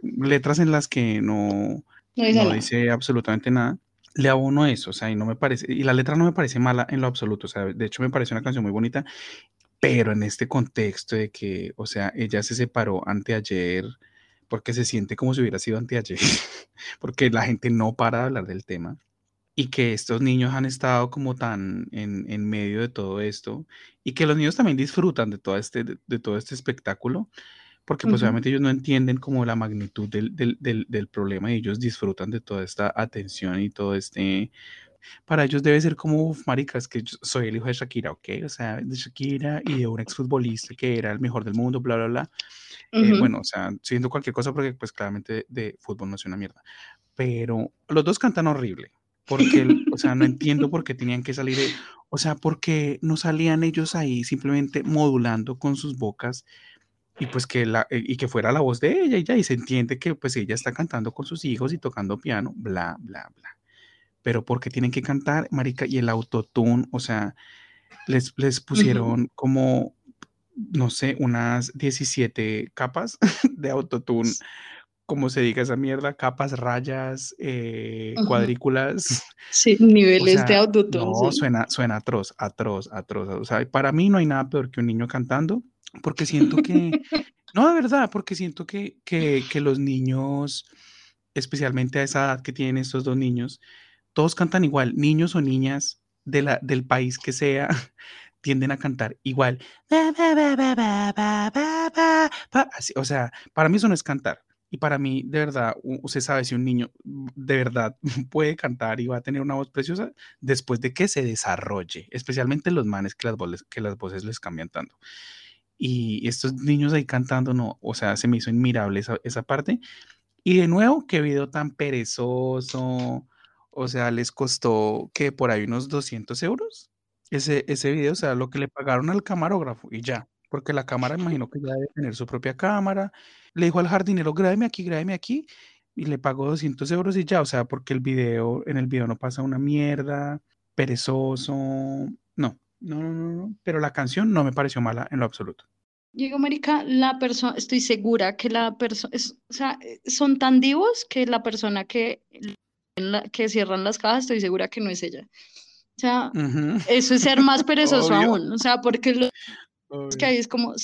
letras en las que no, no, dice absolutamente nada. Le abono eso, o sea, y no me parece, y la letra no me parece mala en lo absoluto, o sea, de hecho me parece una canción muy bonita pero en este contexto de que, o sea, ella se separó anteayer porque se siente como si hubiera sido anteayer, porque la gente no para de hablar del tema y que estos niños han estado como tan en, en medio de todo esto y que los niños también disfrutan de todo este, de, todo este espectáculo, porque pues obviamente ellos no entienden como la magnitud del, del, del, del, problema y ellos disfrutan de toda esta atención y todo este... Para ellos debe ser como, maricas, que soy el hijo de Shakira, ¿ok? O sea, de Shakira y de un exfutbolista que era el mejor del mundo, bla, bla, bla. eh, bueno, o sea, siendo cualquier cosa porque pues claramente de fútbol no es una mierda. Pero los dos cantan horrible porque, o sea, no entiendo por qué tenían que salir, o sea, porque no salían ellos ahí simplemente modulando con sus bocas y pues que la, eh, y que fuera la voz de ella y ya, y se entiende que pues ella está cantando con sus hijos y tocando piano, bla, bla, bla. Pero porque tienen que cantar, marica, y el autotune, o sea, les, les pusieron como, no sé, unas 17 capas de autotune como se diga esa mierda, capas, rayas, eh, cuadrículas. Sí, niveles de autotune. No, suena, suena atroz, atroz, atroz. O sea, para mí no hay nada peor que un niño cantando, porque siento que, no, de verdad, porque siento que, que, que los niños, especialmente a esa edad que tienen estos dos niños, todos cantan igual, niños o niñas de la, del país que sea, tienden a cantar igual. Así, o sea, para mí eso no es cantar. Y para mí, de verdad, usted sabe si un niño mm, de verdad puede cantar y va a tener una voz preciosa después de que se desarrolle, especialmente los manes que las, voces, que las voces les cambian tanto. Y estos niños ahí cantando, no, o sea, se me hizo admirable esa, esa parte. Y de nuevo, qué video tan perezoso. O sea, les costó que por ahí unos 200 euros ese, ese video, o sea, lo que le pagaron al camarógrafo y ya porque la cámara imagino que ya debe tener su propia cámara. Le dijo al jardinero, grábeme aquí, grábeme aquí, y le pagó 200 euros y ya, o sea, porque el video, en el video no pasa una mierda, perezoso, no, no, no, no, pero la canción no me pareció mala en lo absoluto. Diego Marica, la persona, estoy segura que la persona, o sea, son tan divos que la persona que, que cierran las cajas, estoy segura que no es ella. O sea, eso es ser más perezoso aún, o sea, porque lo, es que ahí es como,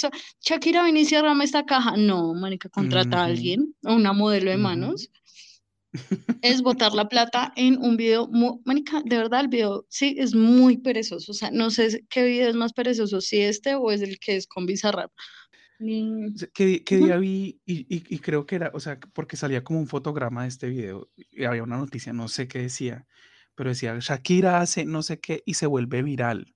Shakira, ven y ciérrame esta caja. No, manica, contrata a alguien, a una modelo de manos. es botar la plata en un video, manica, de verdad el video sí es muy perezoso, o sea, no sé qué video es más perezoso, si este o es el que es con Bizarrap. ¿Qué, día vi? Y, y, creo que era, o sea, porque salía como un fotograma de este video y había una noticia, no sé qué decía, pero decía, Shakira hace no sé qué y se vuelve viral.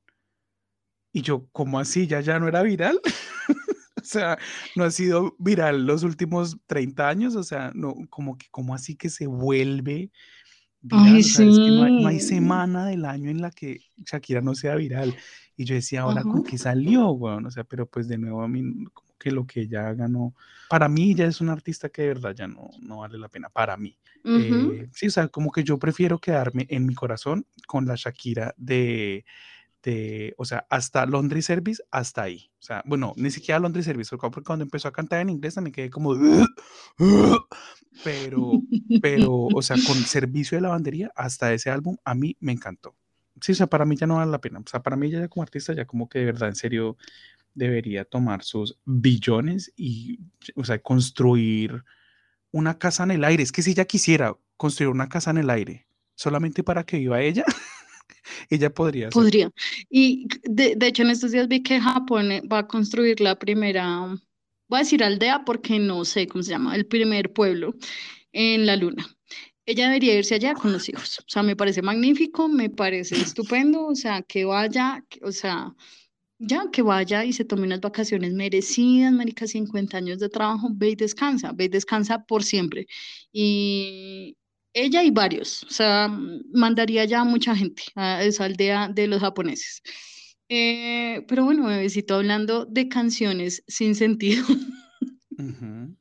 Y yo, ¿cómo así? ¿Ya, ya no era viral? o sea, no ha sido viral los últimos 30 años, o sea, no, como que, ¿cómo así que se vuelve viral? o sea, es que no hay, semana del año en la que Shakira no sea viral. Y yo decía, ahora, ¿con qué salió, bueno, O sea, pero pues de nuevo a mí, como que lo que ella haga no, para mí ya es un artista que de verdad ya no, no vale la pena, para mí. Eh, sí, o sea, como que yo prefiero quedarme en mi corazón con la Shakira de este, o sea, hasta Laundry Service, hasta ahí. O sea, bueno, ni siquiera Laundry Service, porque cuando empezó a cantar en inglés me quedé como, pero, pero, o sea, con servicio de lavandería, hasta ese álbum, a mí me encantó. Sí, o sea, para mí ya no vale la pena. O sea, para mí ya como artista, ya como que de verdad, en serio, debería tomar sus billones y, o sea, construir una casa en el aire. Es que si ella quisiera construir una casa en el aire, solamente para que viva ella, ella podría. Podría. Y de, de, hecho en estos días vi que Japón eh, va a construir la primera, voy a decir aldea porque no sé cómo se llama, el primer pueblo en la luna. Ella debería irse allá con los hijos. O sea, me parece magnífico, me parece estupendo, o sea, que vaya, o sea, ya que vaya y se tome unas vacaciones merecidas, marica, 50 años de trabajo, ve y descansa, ve y descansa por siempre. Y, ella y varios, o sea, mandaría ya mucha gente a esa aldea de los japoneses. Eh, pero bueno, bebecito, hablando de canciones sin sentido.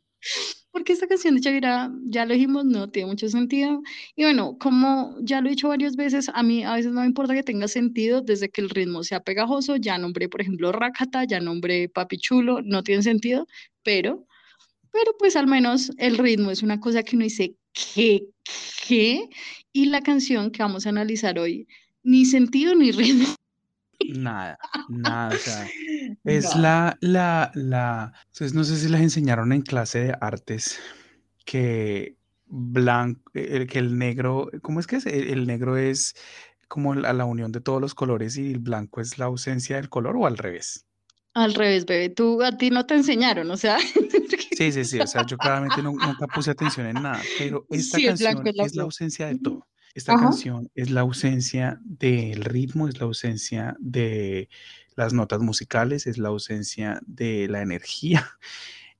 Porque esta canción de Shakira, ya lo dijimos, no tiene mucho sentido. Y bueno, como ya lo he dicho varias veces, a mí a veces no me importa que tenga sentido desde que el ritmo sea pegajoso. Ya nombré, por ejemplo, Rakata, ya nombré Papi Chulo, no tiene sentido, pero, pero pues al menos el ritmo es una cosa que uno dice, ¿qué? ¿Qué? Y la canción que vamos a analizar hoy, ni sentido ni ritmo. Nada, nada, o sea, es la, la, la, entonces no sé si les enseñaron en clase de artes que blanco, el, que el negro, ¿cómo es que es? El, negro es como la, la unión de todos los colores y el blanco es la ausencia del color o al revés. Al revés, bebé, tú a ti no te enseñaron, o sea. Sí, sí, sí, o sea, yo claramente nunca puse atención en nada, pero esta canción es la ausencia de todo. Esta canción es la ausencia del ritmo, es la ausencia de las notas musicales, es la ausencia de la energía.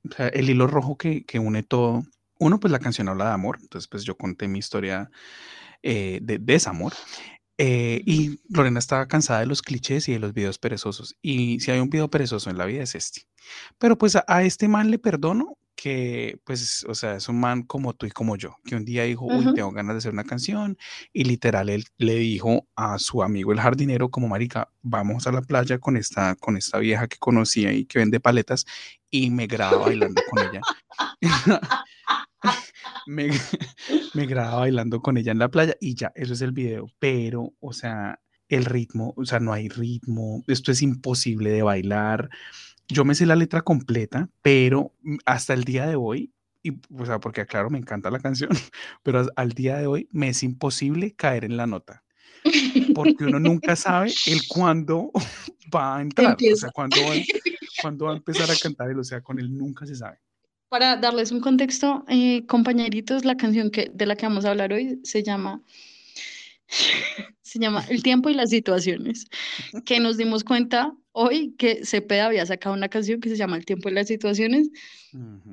el hilo rojo que, une todo. Uno, pues la canción habla de amor, entonces pues yo conté mi historia eh, de desamor. Eh, y Lorena estaba cansada de los clichés y de los videos perezosos. Y si hay un video perezoso en la vida es este. Pero pues a este man le perdono que, pues, o sea, es un man como tú y como yo, que un día dijo, uy, tengo ganas de hacer una canción, y literal él le dijo a su amigo el jardinero, como marica, vamos a la playa con esta, con esta vieja que conocía y que vende paletas, y me graba bailando con ella. me, me graba bailando con ella en la playa, y ya, eso es el video, pero, o sea, el ritmo, o sea, no hay ritmo, esto es imposible de bailar yo me sé la letra completa, pero mm, hasta el día de hoy, y, o sea, porque claro, me encanta la canción, pero al día de hoy me es imposible caer en la nota. Porque uno nunca sabe el cuándo va a entrar, o sea, cuándo va, va, a empezar a cantar o sea, con él nunca se sabe. Para darles un contexto, eh, compañeritos, la canción que, de la que vamos a hablar hoy se llama se llama El tiempo y las situaciones, que nos dimos cuenta hoy que Cepeda había sacado una canción que se llama El tiempo y las situaciones,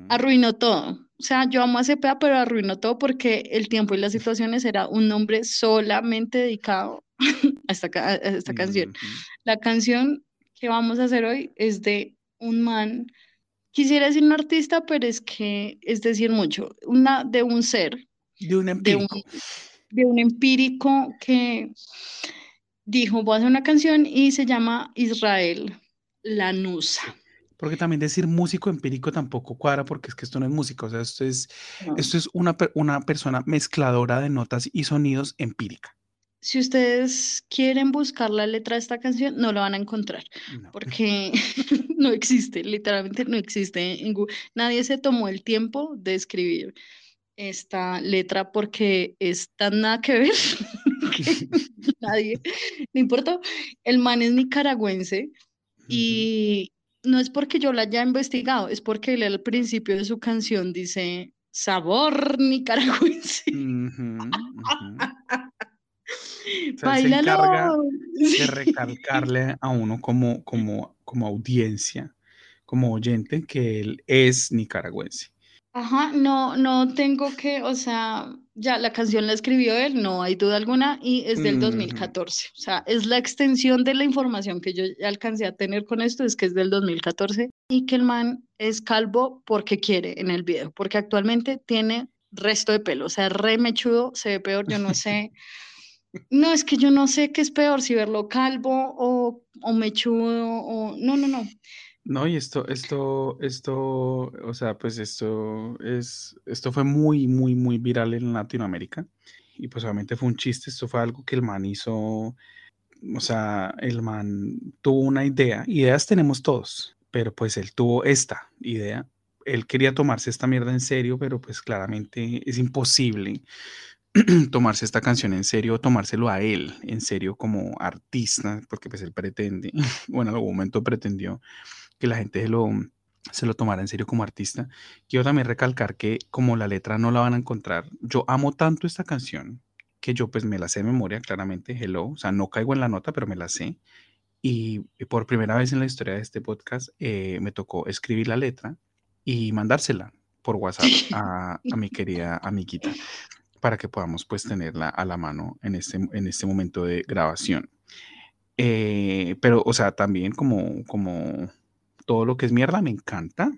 arruinó todo. O sea, yo amo a Cepeda, pero arruinó todo porque El tiempo y las situaciones era un nombre solamente dedicado a esta, esta canción. La canción que vamos a hacer hoy es de un man, quisiera decir un artista, pero es que es decir mucho, una de un ser. De un empírico. De un, empírico que dijo, voy a hacer una canción y se llama Israel Lanusa. Porque también decir músico empírico tampoco cuadra porque es que esto no es música, o sea, esto es, esto es una, una persona mezcladora de notas y sonidos empírica. Si ustedes quieren buscar la letra de esta canción, no lo van a encontrar, porque no existe, literalmente no existe. En Nadie se tomó el tiempo de escribir esta letra porque es tan nada que ver nadie, no importa, el man es nicaragüense y no es porque yo la haya investigado, es porque él al principio de su canción dice sabor nicaragüense. se encarga de recalcarle a uno como, como, como audiencia, como oyente, que él es nicaragüense. Ajá, no, no tengo que, o sea, ya la canción la escribió él, no hay duda alguna, y es del 2014. O sea, es la extensión de la información que yo alcancé a tener con esto, es que es del 2014 y que el man es calvo porque quiere en el video, porque actualmente tiene resto de pelo, o sea, re mechudo, se ve peor, yo no sé. No, es que yo no sé qué es peor, si verlo calvo o, o mechudo o... No, no, no. No, y esto, esto, esto, o sea, pues esto es, esto fue muy, muy, muy viral en Latinoamérica. Y pues obviamente fue un chiste, esto fue algo que el man hizo, o sea, el man tuvo una idea, ideas tenemos todos, pero pues él tuvo esta idea. Él quería tomarse esta mierda en serio, pero pues claramente es imposible tomarse esta canción en serio, tomárselo a él en serio como artista, porque pues él pretende, bueno, en algún momento pretendió que la gente se lo, se lo tomara en serio como artista. Quiero también recalcar que como la letra no la van a encontrar, yo amo tanto esta canción que yo pues me la sé de memoria claramente, hello, o sea, no caigo en la nota, pero me la sé. Y por primera vez en la historia de este podcast eh, me tocó escribir la letra y mandársela por WhatsApp a, a, mi querida amiguita para que podamos pues tenerla a la mano en este, en este momento de grabación. Eh, pero, o sea, también como, como todo lo que es mierda me encanta,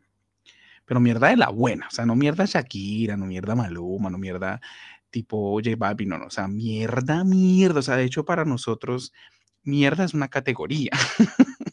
pero mierda de la buena, o sea, no mierda Shakira, no mierda Maluma, no mierda tipo J Balvin, no, no, o sea, mierda, mierda, o sea, de hecho para nosotros mierda es una categoría.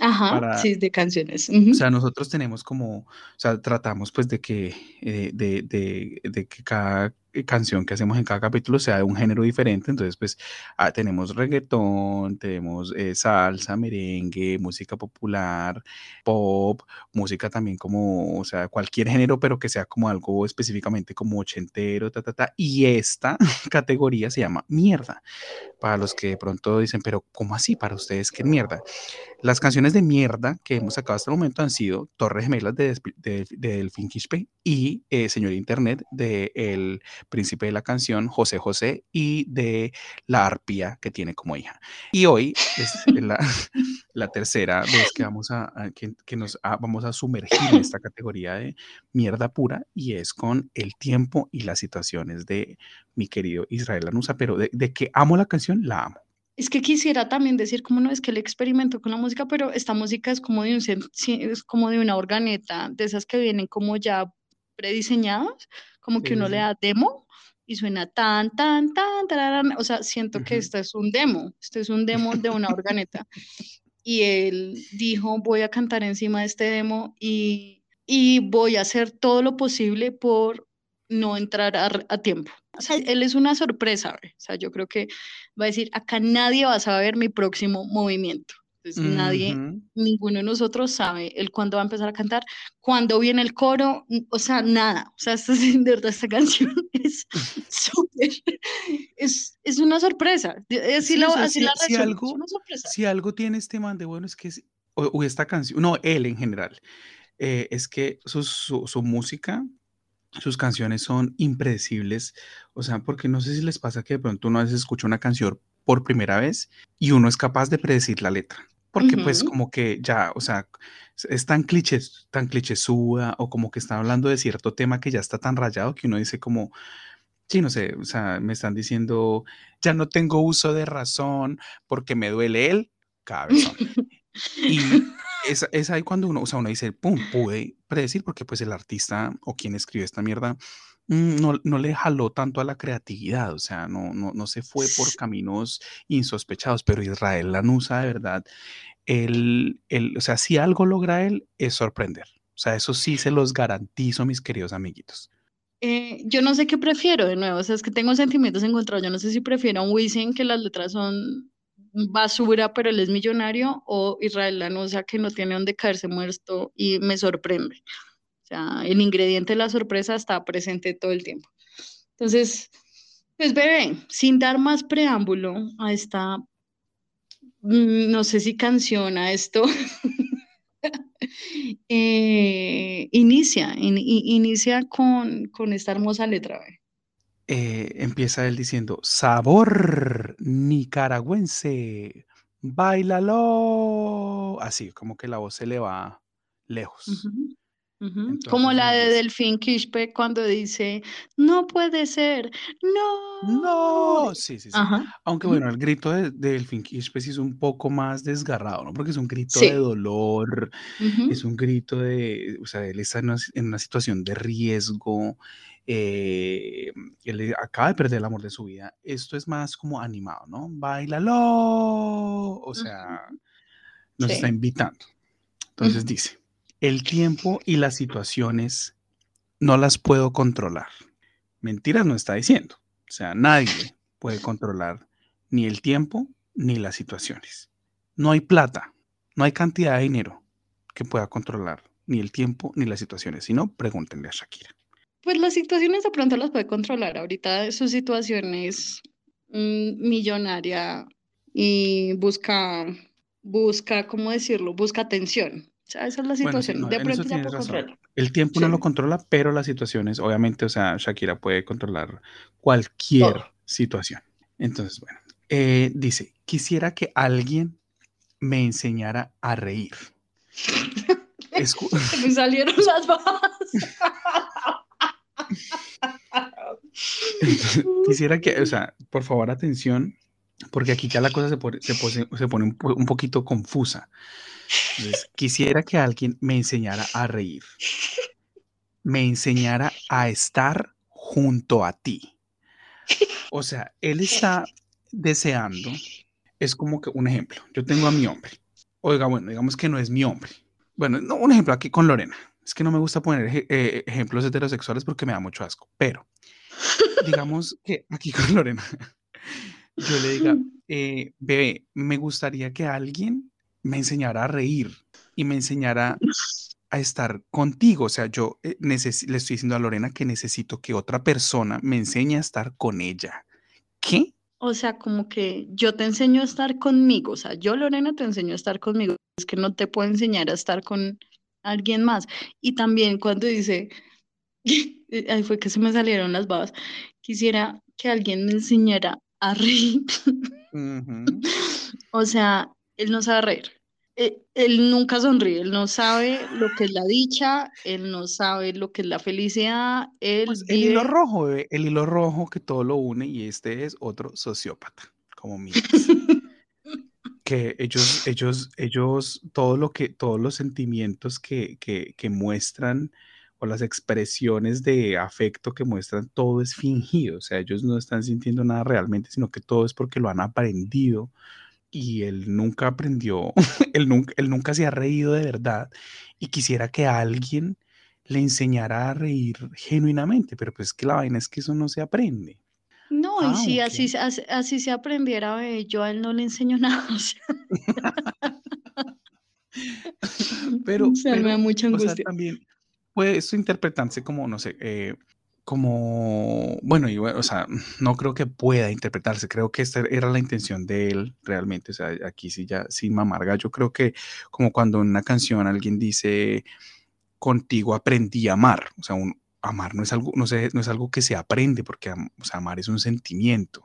Ajá, sí, de canciones. O sea, nosotros tenemos como, o sea, tratamos pues de que, eh, de, de, de, que cada canción que hacemos en cada capítulo sea de un género diferente. Entonces, pues ah, tenemos reggaetón, tenemos eh, salsa, merengue, música popular, pop, música también como, o sea, cualquier género, pero que sea como algo específicamente como ochentero, ta, ta, ta. Y esta categoría se llama mierda. Para los que de pronto dicen, pero ¿cómo así? Para ustedes, ¿qué mierda? Las canciones de mierda que hemos sacado hasta el momento han sido Torres Gemelas de, de, Delfín Quispe y eh, Señor Internet de El Príncipe de la Canción, José José, y de La Arpía que tiene como hija. Y hoy es la, tercera vez que vamos a, que, nos vamos a sumergir en esta categoría de mierda pura y es con el tiempo y las situaciones de mi querido Israel Anusa, pero de, de que amo la canción, la amo. Es que quisiera también decir, como no es que él experimentó con la música, pero esta música es como de, un, es como de una organeta, de esas que vienen como ya prediseñadas, como que uno le da demo y suena tan, tan, tan, tan, o sea, siento que este es un demo, este es un demo de una organeta. y él dijo, voy a cantar encima de este demo y, y voy a hacer todo lo posible por no entrar a tiempo o sea, él es una sorpresa, o sea, yo creo que va a decir, acá nadie va a saber mi próximo movimiento. Entonces, nadie, ninguno de nosotros sabe el cuándo va a empezar a cantar, cuándo viene el coro, o sea, nada. O sea, esta, de verdad, esta canción es súper, es, es, una sorpresa. Así, la, así la si, algo, una sorpresa. Si algo tiene este man de bueno es que, o, esta canción, no, él en general, eh, es que su, su, su música sus canciones son impredecibles, o sea, porque no sé si les pasa que de pronto uno a veces escucha una canción por primera vez y uno es capaz de predecir la letra, porque pues como que ya, o sea, es tan cliché, tan clichésuda o como que está hablando de cierto tema que ya está tan rayado que uno dice como, sí, no sé, o sea, me están diciendo, ya no tengo uso de razón porque me duele el cabezón. y es, ahí cuando uno, o sea, uno dice, pum, pude predecir porque pues el artista o quien escribió esta mierda mm, no, no, le jaló tanto a la creatividad, o sea, no, no, no se fue por caminos insospechados, pero Israel Lanusa de verdad, él, o sea, si algo logra él es sorprender. O sea, eso sí se los garantizo, mis queridos amiguitos. Eh, yo no sé qué prefiero, de nuevo, o sea, es que tengo sentimientos encontrados. Yo no sé si prefiero a un Wisin que las letras son basura, pero él es millonario, o Israel Lanosa que no tiene donde caerse muerto y me sorprende. O sea, el ingrediente de la sorpresa está presente todo el tiempo. Entonces, pues bebé, sin dar más preámbulo a esta, mm, no sé si canción a esto, eh, inicia, inicia con, con esta hermosa letra. Eh, empieza él diciendo, sabor nicaragüense, bailalo. Así, como que la voz se le va lejos. como la de Delfín Quispe cuando dice, no puede ser, no. No, sí, sí, sí. Aunque bueno, el grito de, Delfín Quispe sí es un poco más desgarrado, ¿no? Porque es un grito de dolor, es un grito de, o sea, él está en una situación de riesgo eh, él acaba de perder el amor de su vida. Esto es más como animado, ¿no? Bailalo. O sea, nos está invitando. Entonces dice, el tiempo y las situaciones no las puedo controlar. Mentiras no está diciendo. O sea, nadie puede controlar ni el tiempo ni las situaciones. No hay plata, no hay cantidad de dinero que pueda controlar ni el tiempo ni las situaciones. Si no, pregúntenle a Shakira pues las situaciones de pronto las puede controlar. Ahorita su situación es mm, millonaria y busca, busca, ¿cómo decirlo? Busca atención. O sea, esa es la situación. de pronto ya puede controlar. El tiempo no lo controla, pero las situaciones, obviamente, o sea, Shakira puede controlar cualquier situación. Entonces, bueno, eh, dice, quisiera que alguien me enseñara a reír. me salieron las bajas. quisiera que, o sea, por favor, atención, porque aquí ya la cosa se pone, se pone, un, poquito confusa. quisiera que alguien me enseñara a reír, me enseñara a estar junto a ti. O sea, él está deseando, es como que un ejemplo, yo tengo a mi hombre, oiga, bueno, digamos que no es mi hombre. Bueno, no, un ejemplo aquí con Lorena. Es que no me gusta poner eh, ejemplos heterosexuales porque me da mucho asco, pero digamos que aquí con Lorena, yo le diga, eh, bebé, me gustaría que alguien me enseñara a reír y me enseñara a estar contigo. O sea, yo eh, le estoy diciendo a Lorena que necesito que otra persona me enseñe a estar con ella. ¿Qué? O sea, como que yo te enseño a estar conmigo. O sea, yo, Lorena, te enseño a estar conmigo. Es que no te puedo enseñar a estar con alguien más. Y también cuando dice, ahí fue que se me salieron las babas, quisiera que alguien me enseñara a reír. o sea, él no sabe reír. Eh, él, nunca sonríe, él no sabe lo que es la dicha, él no sabe lo que es la felicidad. Él pues, El hilo rojo, el hilo rojo que todo lo une y este es otro sociópata, como mi que ellos, ellos, ellos, todo lo que, todos los sentimientos que, que, que muestran o las expresiones de afecto que muestran, todo es fingido, o sea, ellos no están sintiendo nada realmente, sino que todo es porque lo han aprendido y él nunca aprendió, él, nunca, él nunca se ha reído de verdad y quisiera que alguien le enseñara a reír genuinamente, pero pues que la vaina es que eso no se aprende. No, y ah, si así, así, se aprendiera, yo a él no le enseño nada. pero, me da mucha angustia. también puede esto interpretarse como, no sé, eh, como, bueno, y, o sea, no creo que pueda interpretarse, creo que esta era la intención de él realmente, o sea, aquí sí ya, sin mamarga, yo creo que como cuando en una canción alguien dice, contigo aprendí a amar, o sea, un, amar no es algo, no, no es algo que se aprende, porque o sea, amar es un sentimiento,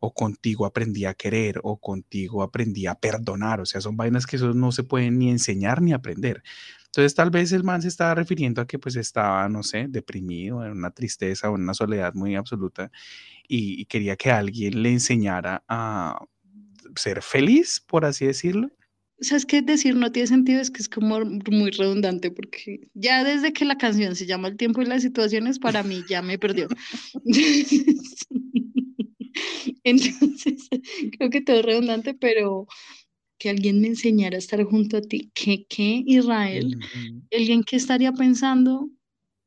o contigo aprendí a querer, o contigo aprendí a perdonar, o sea, son vainas que eso no se pueden ni enseñar ni aprender. Entonces tal vez el man se estaba refiriendo a que pues estaba, no sé, deprimido, en una tristeza o en una soledad muy absoluta y, quería que alguien le enseñara a ser feliz, por así decirlo. O sea, es que decir no tiene sentido, es que es como muy redundante, porque ya desde que la canción se llama El tiempo y las situaciones, para mí ya me perdió. Entonces, creo que todo es redundante, pero que alguien me enseñara a estar junto a ti. ¿Qué, qué Israel? ¿Alguien que estaría pensando?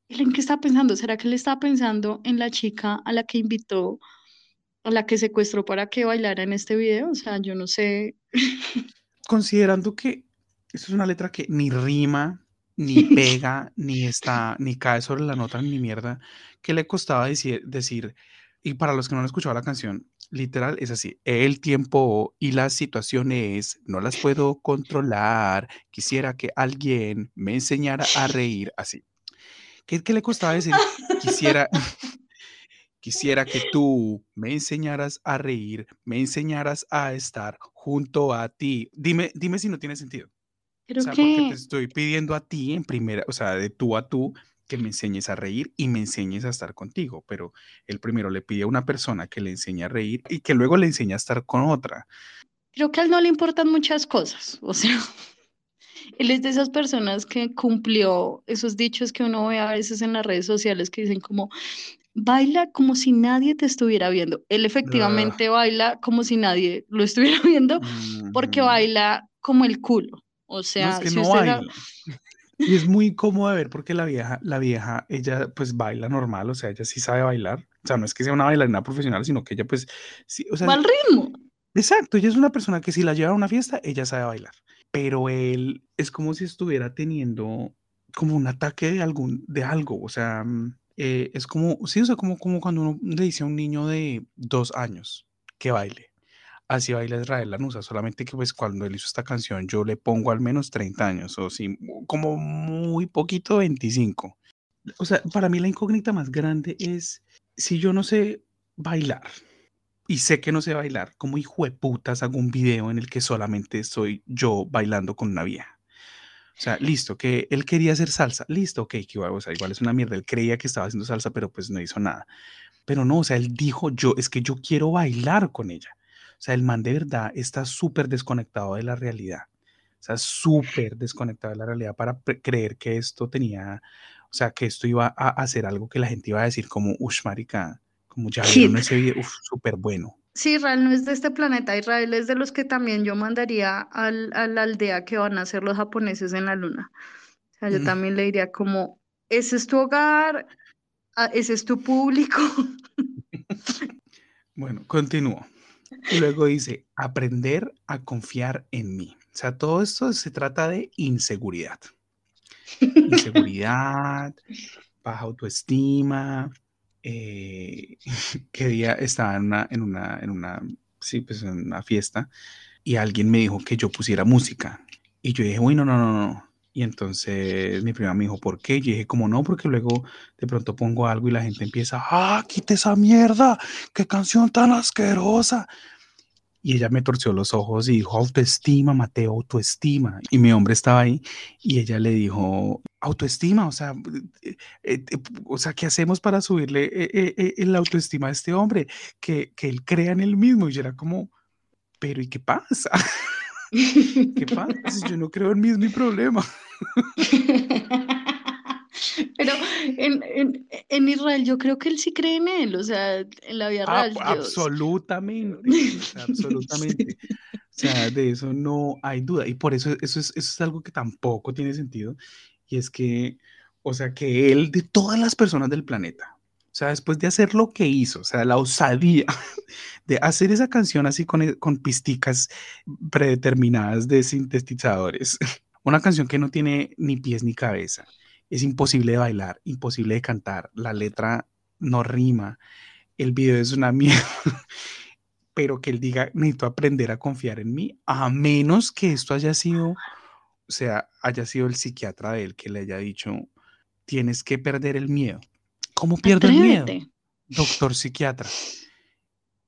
¿Alguien que está pensando? ¿Será que él está pensando en la chica a la que invitó, a la que secuestró para que bailara en este video? O sea, yo no sé. Considerando que eso es una letra que ni rima, ni pega, ni está, ni cae sobre la nota, ni mierda, ¿qué le costaba decir, decir, y para los que no han escuchado la canción, literal es así. El tiempo y las situaciones no las puedo controlar. Quisiera que alguien me enseñara a reír así. ¿Qué, qué le costaba decir? Quisiera, quisiera que tú me enseñaras a reír, me enseñaras a estar junto a ti. Dime, dime si no tiene sentido. o sea, porque te estoy pidiendo a ti en primera, o sea, de tú a tú, que me enseñes a reír y me enseñes a estar contigo, pero él primero le pide a una persona que le enseñe a reír y que luego le enseñe a estar con otra. Creo que a él no le importan muchas cosas, o sea, él es de esas personas que cumplió esos dichos que uno ve a veces en las redes sociales que dicen como, baila como si nadie te estuviera viendo. Él efectivamente baila como si nadie lo estuviera viendo porque baila como el culo. O sea, si usted y es muy cómodo de ver porque la vieja, la vieja, ella pues baila normal, o sea, ella sí sabe bailar. O sea, no es que sea una bailarina profesional, sino que ella pues sí, o sea, va al ritmo. Exacto, ella es una persona que si la lleva a una fiesta, ella sabe bailar. Pero él es como si estuviera teniendo como un ataque de algún de algo, o sea, mm, eh, es como, sí, o sea, como, como cuando uno le dice a un niño de dos años que baile así baila Israel Lanusa, solamente que pues cuando él hizo esta canción yo le pongo al menos 30 años, o sí, como muy poquito 25. O sea, para mí la incógnita más grande es si yo no sé bailar y sé que no sé bailar, como hijo de putas hago un video en el que solamente soy yo bailando con una vieja. O sea, listo, que él quería hacer salsa, listo, ok, que igual, o sea, igual es una mierda, él creía que estaba haciendo salsa, pero pues no hizo nada. Pero no, o sea, él dijo, yo, es que yo quiero bailar con ella. O sea, el man de verdad está súper desconectado de la realidad. O sea, súper desconectado de la realidad para creer que esto tenía, o sea, que esto iba a hacer algo que la gente iba a decir como, uff, marica, como ya vieron ese video, uff, súper bueno. Sí, Israel no es de este planeta, Israel es de los que también yo mandaría al, a la aldea que van a hacer los japoneses en la luna. O sea, yo mm. también le diría como, ese es tu hogar, Ah, ese es tu público. Bueno, continúo. Y luego dice, aprender a confiar en mí. O sea, todo esto se trata de inseguridad. Inseguridad, baja autoestima. Eh, que día estaba en una, en una, en una, sí, pues en una fiesta y alguien me dijo que yo pusiera música. Y yo dije, bueno, no, no, no. Y entonces mi prima me dijo, ¿por qué? Yo dije, como no, porque luego de pronto pongo algo y la gente empieza, ah, quite esa mierda, qué canción tan asquerosa. Y ella me torció los ojos y dijo, autoestima, Mateo, autoestima. Y mi hombre estaba ahí y ella le dijo, autoestima, o sea, eh, eh, eh, o sea, ¿qué hacemos para subirle la autoestima a este hombre? Que, que él crea en él mismo. Y yo era como, pero ¿y qué pasa? ¿Qué pasa? Yo no creo en mí, es mi problema. Pero en, Israel yo creo que él sí cree en él, o sea, en la vida real. absolutamente, absolutamente. O sea, de eso no hay duda. Y por eso eso es, eso es algo que tampoco tiene sentido. Y es que, o sea, que él, de todas las personas del planeta, o sea, después de hacer lo que hizo, o sea, la osadía de hacer esa canción así con, con pisticas predeterminadas de sintetizadores, una canción que no tiene ni pies ni cabeza, es imposible de bailar, imposible de cantar, la letra no rima, el video es una mierda, pero que él diga, necesito aprender a confiar en mí, a menos que esto haya sido, o sea, haya sido el psiquiatra de él que le haya dicho, tienes que perder el miedo. ¿Cómo pierdo el miedo? Doctor psiquiatra.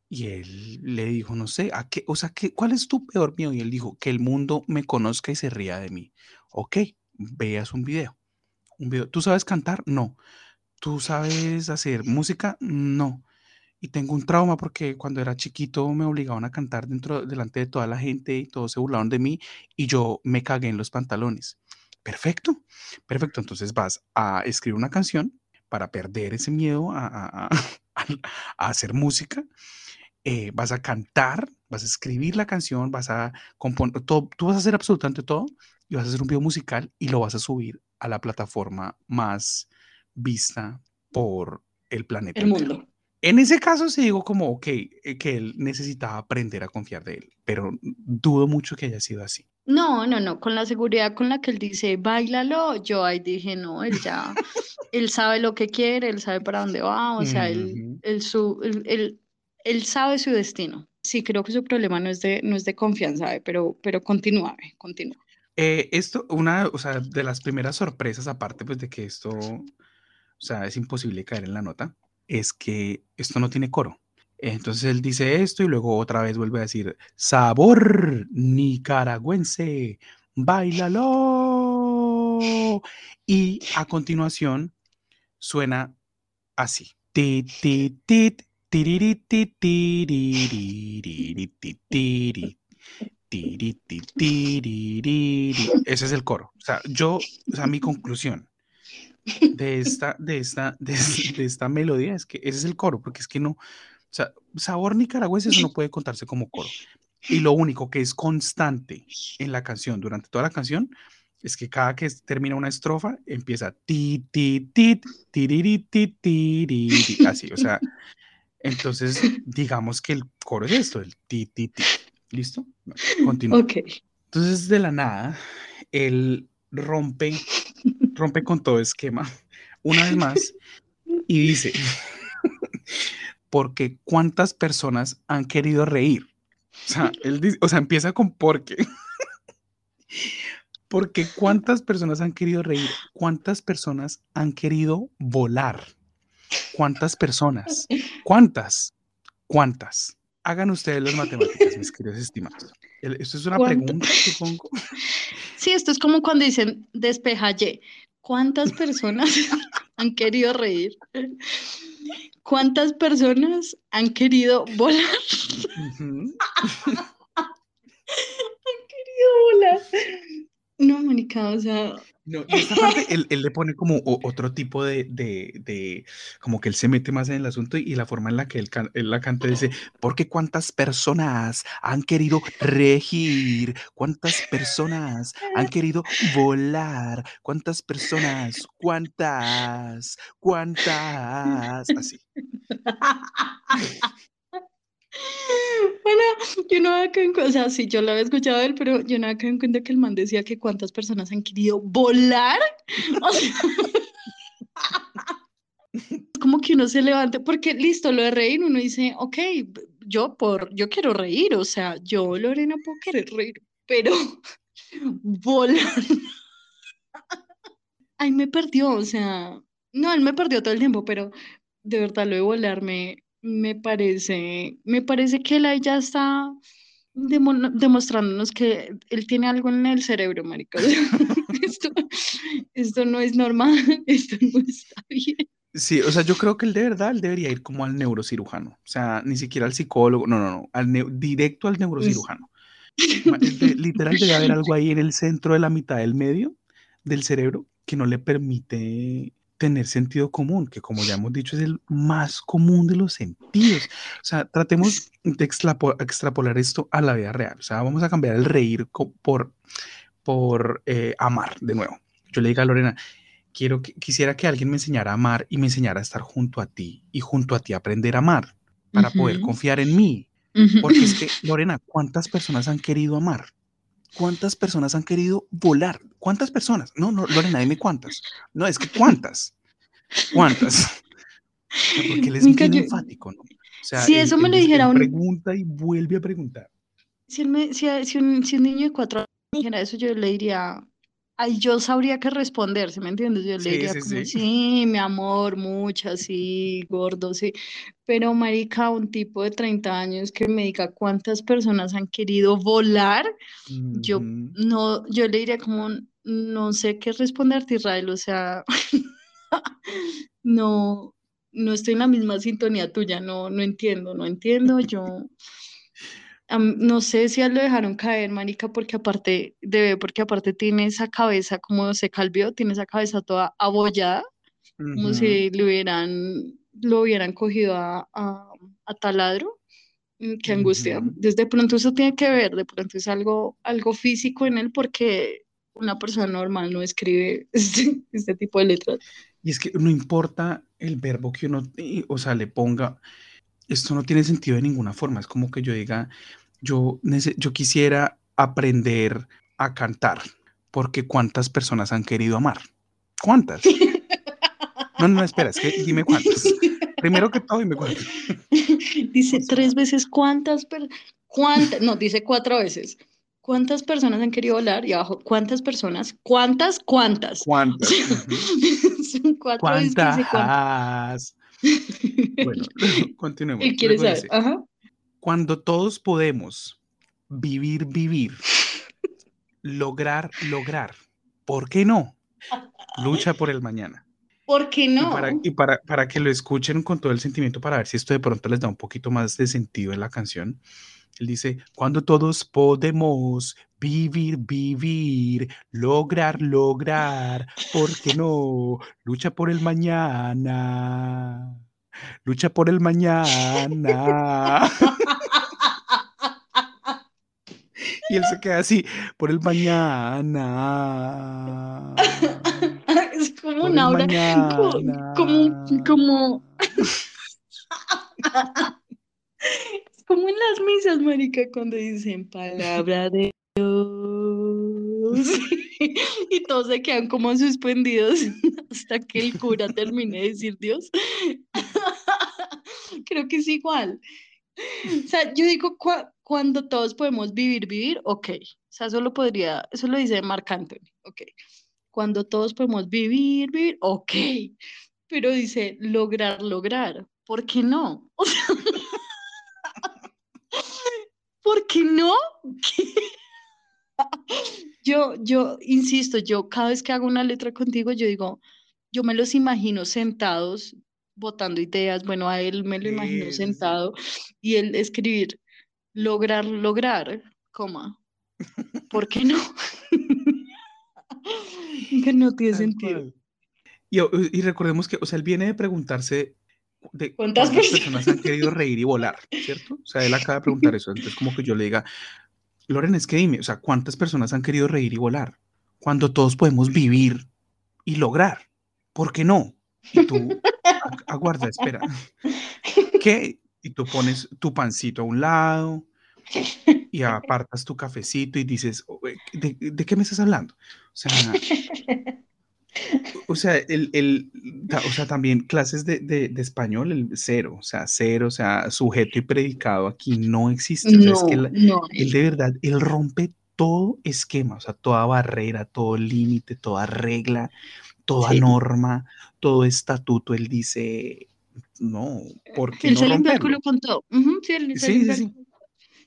Y él le dijo, no sé, ¿a qué, o sea, ¿qué, ¿cuál es tu peor miedo? Y él dijo, que el mundo me conozca y se ría de mí. Ok, veas un video. Un video. ¿Tú sabes cantar? No. ¿Tú sabes hacer música? No. Y tengo un trauma porque cuando era chiquito me obligaban a cantar dentro, delante de toda la gente y todos se burlaron de mí y yo me cagué en los pantalones. Perfecto, perfecto. Entonces vas a escribir una canción para perder ese miedo a, hacer música eh, vas a cantar, vas a escribir la canción, vas a componer, todo, tú vas a hacer absolutamente todo y vas a hacer un video musical y lo vas a subir a la plataforma más vista por el planeta. El mundo. En ese caso sí digo como, ok, eh, que él necesitaba aprender a confiar de él, pero dudo mucho que haya sido así. No, no, no, con la seguridad con la que él dice, bailalo, yo ahí dije, no, él ya, él sabe lo que quiere, él sabe para dónde va, o sea, él, él, su, él, él sabe su destino. Sí, creo que su problema no es de, no es de confianza, pero, pero continúa, continúa. Eh, esto, una, o sea, de las primeras sorpresas, aparte pues de que esto, o sea, es imposible caer en la nota, es que esto no tiene coro. Entonces él dice esto y luego otra vez vuelve a decir, sabor nicaragüense, bailalo. Y a continuación suena así. Tit, tit, tit, ese es el coro. O sea, yo, o sea, mi conclusión de esta, de esta, de, esta melodía es que ese es el coro, porque es que no, o sea, sabor nicaragüense eso no puede contarse como coro. Y lo único que es constante en la canción, durante toda la canción, es que cada que termina una estrofa empieza ti, ti, ti, ti, ti, así, o sea, entonces, digamos que el coro es esto, el ti, ti, ti. ¿Listo? Continúa. Ok. Entonces, de la nada, él rompe, rompe con todo esquema, una vez más, y dice, porque cuántas personas han querido reír. O sea, él dice, o sea, empieza con porque. Porque cuántas personas han querido reír, cuántas personas han querido volar. ¿Cuántas personas? ¿Cuántas? ¿Cuántas? Hagan ustedes las matemáticas, mis queridos estimados. Esto es una pregunta, supongo. Sí, esto es como cuando dicen despejaye. ¿Cuántas personas han querido reír? ¿Cuántas personas han querido volar? han querido volar. No, Mónica, o sea, No, y esta parte él, le pone como otro tipo de, de, de- como que él se mete más en el asunto y, y la forma en la que él, can- él la canta dice, porque cuántas personas han querido regir, cuántas personas han querido volar, cuántas personas, cuántas, cuántas, así. Bueno, yo no había en cuenta, o sea, sí, yo lo había escuchado a él, pero yo no había en cuenta que el man decía que cuántas personas han querido volar. O sea, como que uno se levante, porque listo, lo de reír, uno dice, ok, yo por, yo quiero reír, o sea, yo, Lorena, puedo querer reír, pero volar. Ay, me perdió, o sea, no, él me perdió todo el tiempo, pero de verdad lo de volar me, me parece, me parece que él ahí ya está demo- demostrándonos que él tiene algo en el cerebro, marica. Esto, esto no es normal, esto no está bien. Sí, o sea, yo creo que él de verdad él debería ir como al neurocirujano, o sea, ni siquiera al psicólogo, no, no, no, al directo al neurocirujano. De- literal debe haber algo ahí en el centro de la mitad del medio del cerebro que no le permite tener sentido común, que como ya hemos dicho es el más común de los sentidos. O sea, tratemos de extrapo- extrapolar esto a la vida real. O sea, vamos a cambiar el reír por, por eh, amar de nuevo. Yo le digo a Lorena, quiero que, quisiera que alguien me enseñara a amar y me enseñara a estar junto a ti y junto a ti aprender a amar para poder confiar en mí. Porque es que, Lorena, ¿cuántas personas han querido amar? ¿Cuántas personas han querido volar? ¿Cuántas personas? No, no, Lorena, dime cuántas. No, es que cuántas. ¿Cuántas? Porque él es bien yo- enfático, ¿no? O sea, Si él- eso me él lo dijera un- pregunta y vuelve a preguntar. Si, él me- si, si un, si un niño de cuatro años me dijera eso, yo le diría, ay, yo sabría qué responder, ¿sí me entiendes? Yo le Sí, diría sí, como, sí. sí, mi amor, mucha, sí, gordo, sí. Pero, marica, un tipo de 30 años que me diga cuántas personas han querido volar, yo no, yo le diría como, no sé qué responderte, Israel, o sea, no, no estoy en la misma sintonía tuya, no, no entiendo, no entiendo, yo no sé si a él lo dejaron caer, marica, porque aparte, debe, porque aparte tiene esa cabeza, como se calvió, tiene esa cabeza toda abollada, como Ujú. si le hubieran, lo hubieran cogido a, a, a taladro. Mm, Qué angustia. Ujú. Desde pronto eso tiene que ver, de pronto es algo, algo físico en él porque una persona normal no escribe este, este tipo de letras. Y es que no importa el verbo que uno, o sea, le ponga, esto no tiene sentido de ninguna forma. Es como que yo diga, yo, yo quisiera aprender a cantar, porque ¿cuántas personas han querido amar? ¿Cuántas? No, no, espera, es que dime cuántas. Primero que todo, dime cuántas. Dice tres veces cuántas, per- cuántas, no, dice cuatro veces. ¿Cuántas personas han querido volar? Y abajo, ¿cuántas personas? ¿Cuántas? ¿Cuántas? ¿Cuántas? Son cuatro veces que dice cuántas. Bueno, continuemos. Él quiere saber. Ajá. Cuando todos podemos vivir, vivir, lograr, lograr, ¿por qué no? Lucha por el mañana. ¿Por qué Y, no? para, y para, para que lo escuchen con todo el sentimiento, para ver si esto de pronto les da un poquito más de sentido en la canción. Él dice, cuando todos podemos vivir, vivir, lograr, lograr, ¿por qué no? Lucha por el mañana. Lucha por el mañana. Y él se queda así, por el mañana. es como Por un el aura, como, como, como, es como en las misas, marica, cuando dicen palabra de Dios. Y todos se quedan como suspendidos hasta que el cura termine de decir Dios. Creo que es igual. O sea, yo digo, cua- cuando todos podemos vivir, vivir, ok. O sea, eso lo podría, eso lo dice Marc Anthony, ok. Cuando todos podemos vivir, vivir, ok. Pero dice lograr, lograr. ¿Por qué no? O sea, ¿por qué no? ¿Qué? Yo, yo insisto, yo cada vez que hago una letra contigo, yo digo, yo me los imagino sentados botando ideas. Bueno, a él me lo imagino sentado y él escribir lograr, lograr, coma. ¿Por qué no? Que no tiene Tal sentido. cual. Y, y recordemos que, o sea, él viene de preguntarse de ¿Cuántas cuántas personas? personas han querido reír y volar, ¿cierto? O sea, él acaba de preguntar eso. Entonces, como que yo le diga, Loren, es que dime, o sea, ¿cuántas personas han querido reír y volar? Cuando todos podemos vivir y lograr. ¿Por qué no? Y tú, "Ag- aguarda, espera. ¿Qué? Y tú pones tu pancito a un lado y apartas tu cafecito y dices, "Oye, ¿de, de qué me estás hablando? O sea, o sea, el, el- o sea, también clases de, de- de español, el cero, o sea, cero, o sea, sujeto y predicado aquí no existe. O sea, es que no. él de verdad, él rompe todo esquema, o sea, toda barrera, todo límite, toda regla, toda Sí. norma, todo estatuto. Él dice, no, ¿por qué Él no se limpia el romperlo? culo con todo. Sí, él Sí,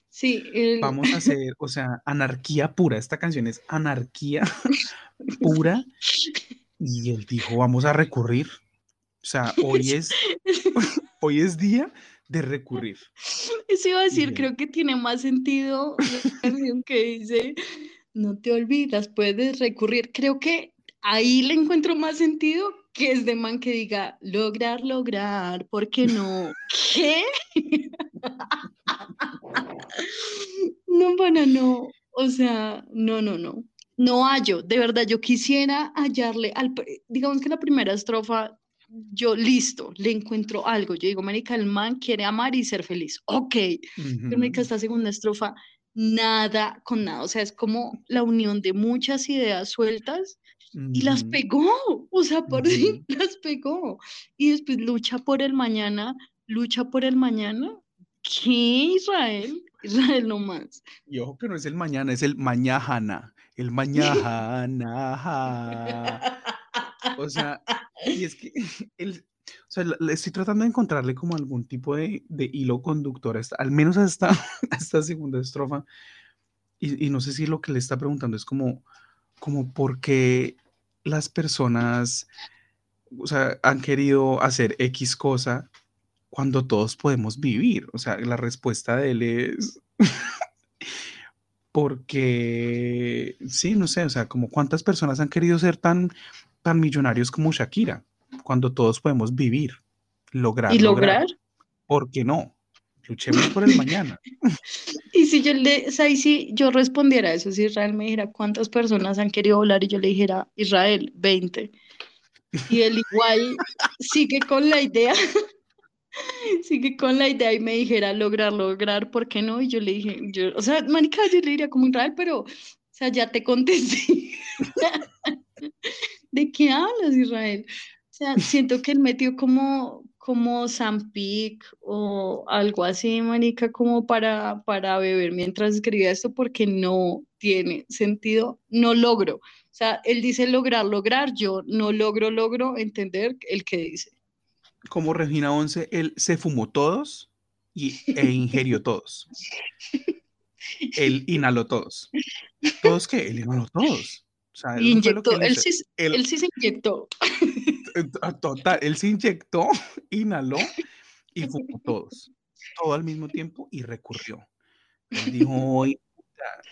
sí, el Vamos a hacer, o sea, anarquía pura. Esta canción es anarquía pura. Y él dijo, vamos a recurrir. O sea, hoy es, hoy es día de recurrir. Eso iba a decir, creo que tiene más sentido la canción que dice, no te olvidas, puedes recurrir. Creo que ahí le encuentro más sentido que es de man que diga, lograr, lograr, ¿por qué no? ¿Qué? No, bueno, no, o sea, no, no, no. No hallo, de verdad, yo quisiera hallarle, al, pr- digamos que la primera estrofa yo listo, le encuentro algo. Yo digo, marica, el man quiere amar y ser feliz. Ok, pero marica, esta segunda estrofa, nada con nada. O sea, es como la unión de muchas ideas sueltas y las pegó. O sea, por sí ujú. las pegó. Y después lucha por el mañana, lucha por el mañana. ¿Qué, Israel? Israel no más. Y ojo que no es el mañana, es el mañana. El mañana. O sea, y es que él, o sea, le estoy tratando de encontrarle como algún tipo de, de hilo conductor, al menos a esta, segunda estrofa. Y, y no sé si lo que le está preguntando es como, como por qué las personas, o sea, han querido hacer X cosa cuando todos podemos vivir. O sea, la respuesta de él es porque, sí, no sé, o sea, como cuántas personas han querido ser tan, tan millonarios como Shakira, cuando todos podemos vivir, lograr, ¿Y lograr? ¿Por qué no? Luchemos por el mañana. Y si yo le, o sea, y si yo respondiera eso, si Israel me dijera cuántas personas han querido volar y yo le dijera, Israel, 20. Y él igual sigue con la idea, sigue con la idea y me dijera lograr, lograr, ¿por qué no? Y yo le dije, yo, o sea, manica, yo le diría como Israel, pero, o sea, ya te contesté. ¿De qué hablas, Israel? O sea, siento que él metió como, como Zampic o algo así, manica, como para, para beber mientras escribía esto, porque no tiene sentido, no logro. O sea, él dice lograr, lograr, yo no logro, logro entender el que dice. Como Regina 11, él se fumó todos y, e ingirió todos. Él inhaló todos. ¿Todos qué? Él inhaló todos. O sea, que Inyectó, él él sí, Él- él sí se inyectó. Ah, Total, él se inyectó, inhaló y fumó todos, todo al mismo tiempo y recurrió. Él dijo, hoy,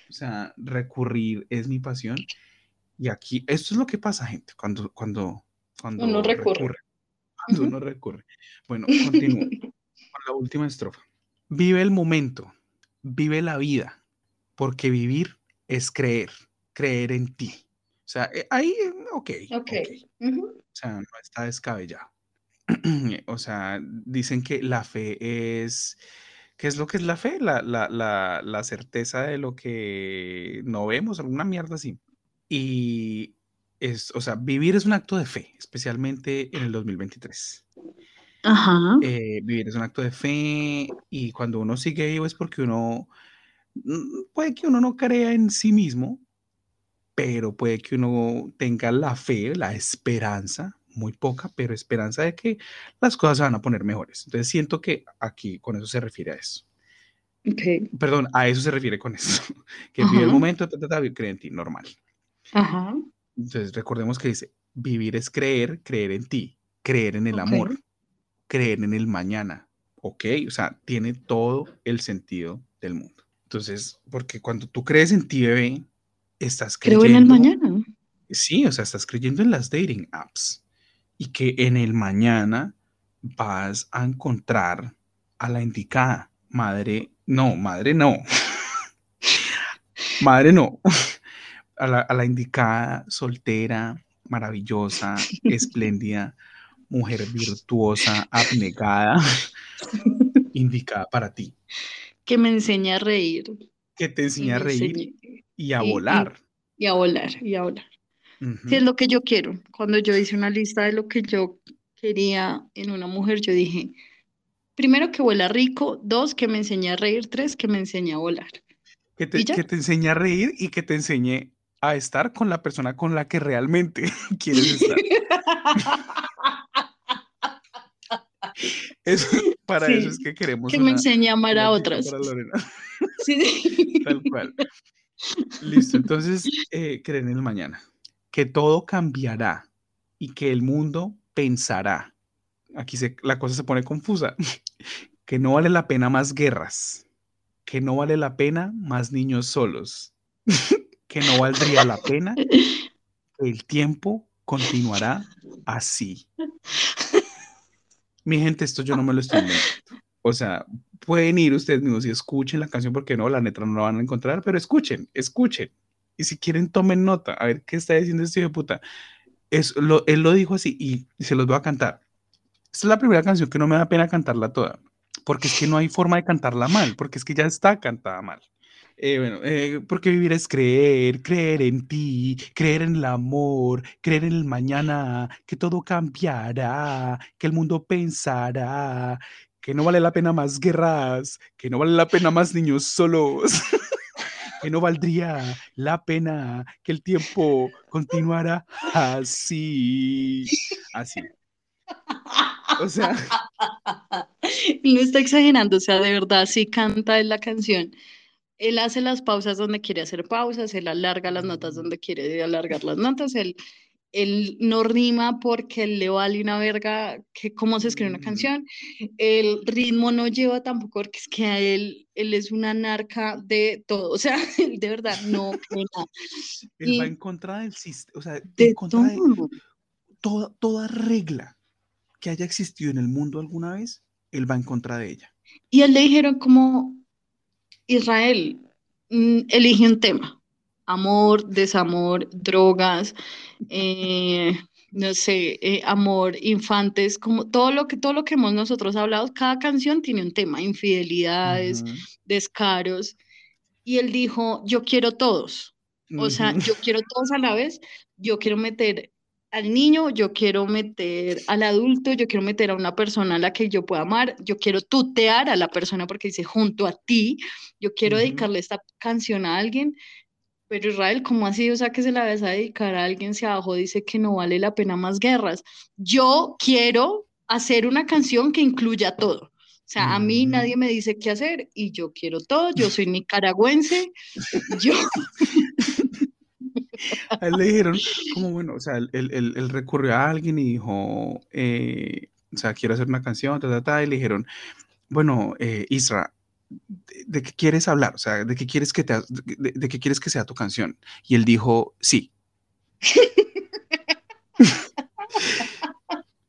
o sea, recurrir es mi pasión. Y aquí, esto es lo que pasa, gente, cuando, cuando, cuando Uno recurre. Cuando uno recurre. Bueno, continúo con la última estrofa. Vive el momento, vive la vida, porque vivir es creer, creer en ti. O sea, eh, ahí, eh, ok, Ok. ok. Ujú. O sea, no está descabellado. o sea, dicen que la fe es... ¿Qué es lo que es la fe? La, la, la, la certeza de lo que no vemos, alguna mierda así. Y es, o sea, vivir es un acto de fe, especialmente en el 2023. Ajá. Eh, vivir es un acto de fe y cuando uno sigue vivo es porque uno, mm, puede que uno no crea en sí mismo, pero puede que uno tenga la fe, la esperanza, muy poca, pero esperanza de que las cosas se van a poner mejores. Entonces siento que aquí con eso se refiere a eso. Ok. Perdón, a eso se refiere con eso. Que vive el momento, ta, ta, ta, cree en ti, normal. Ajá. Entonces recordemos que dice, vivir es creer, creer en ti, creer en el amor, creer en el mañana. Ok, o sea, tiene todo el sentido del mundo. Entonces, porque cuando tú crees en ti, bebé, estás Creo creyendo en el mañana. sí, o sea, estás creyendo en las dating apps y que en el mañana vas a encontrar a la indicada. Madre, no, madre no. madre no. A la, a la indicada, soltera, maravillosa, espléndida, mujer virtuosa, abnegada, indicada para ti. Que me enseña a reír. Que te enseña a reír y a y- volar. Y a volar, y a volar. Sí, es lo que yo quiero. Cuando yo hice una lista de lo que yo quería en una mujer, yo dije, primero que vuela rico, dos, que me enseñe a reír, tres, que me enseñe a volar. Que te, que te enseñe a reír y que te enseñe a estar con la persona con la que realmente quieres estar. Eso- para Sí, eso es que queremos Que me enseñe a amar a otras. para. Sí. Tal cual. Listo, entonces eh, creen en el mañana. Que todo cambiará y que el mundo pensará. Aquí se- la cosa se pone confusa. Que no vale la pena más guerras. Que no vale la pena más niños solos. Que no valdría la pena. El tiempo continuará así. Mi gente, esto yo no me lo estoy inventando. O sea, pueden ir ustedes mismos y escuchen la canción porque no, la neta no la van a encontrar, pero escuchen, escuchen. Y si quieren, tomen nota, a ver qué está diciendo este de puta. Es, lo, él lo dijo así y, se los voy a cantar. Esta es la primera canción que no me da pena cantarla toda, porque es que no hay forma de cantarla mal, porque es que ya está cantada mal. Eh, bueno, eh, porque vivir es creer, creer en ti, creer en el amor, creer en el mañana, que todo cambiará, que el mundo pensará, que no vale la pena más guerras, que no vale la pena más niños solos, que no valdría la pena que el tiempo continuara así, así. O sea, No está exagerando, o sea, de verdad, sí canta en la canción. Él hace las pausas donde quiere hacer pausas, él alarga las notas donde quiere alargar las notas, él, él no rima porque él le vale una verga que cómo se escribe una Mm. canción, el ritmo no lleva tampoco porque es que a él, él es una narca de todo, o sea, de verdad no él va Y en contra del sistema, o sea, en de contra de todo. toda, toda regla que haya existido en el mundo alguna vez, él va en contra de ella. Y él le dijeron como, Israel, mm, elige un tema, amor, desamor, drogas, eh, no sé, eh, amor, infantes, como todo lo que, todo lo que hemos nosotros hablado, cada canción tiene un tema, infidelidades, descaros, y él dijo, yo quiero todos, o sea, yo quiero todos a la vez, yo quiero meter al niño, yo quiero meter al adulto, yo quiero meter a una persona a la que yo pueda amar, yo quiero tutear a la persona porque dice junto a ti, yo quiero Ujú. dedicarle esta canción a alguien, pero Israel, ¿cómo así? O sea, que se la vas a dedicar a alguien, se abajo dice que no vale la pena más guerras. Yo quiero hacer una canción que incluya todo. O sea, a mí nadie me dice qué hacer y yo quiero todo, yo soy nicaragüense, yo... A él le dijeron, como bueno, o sea, él, él- recurrió a alguien y dijo, eh, o sea, quiero hacer una canción, ta, ta, ta, y le dijeron, bueno, eh, Isra, ¿de, qué quieres hablar? O sea, ¿de qué quieres que te, de, de qué quieres que sea tu canción? Y él dijo, sí.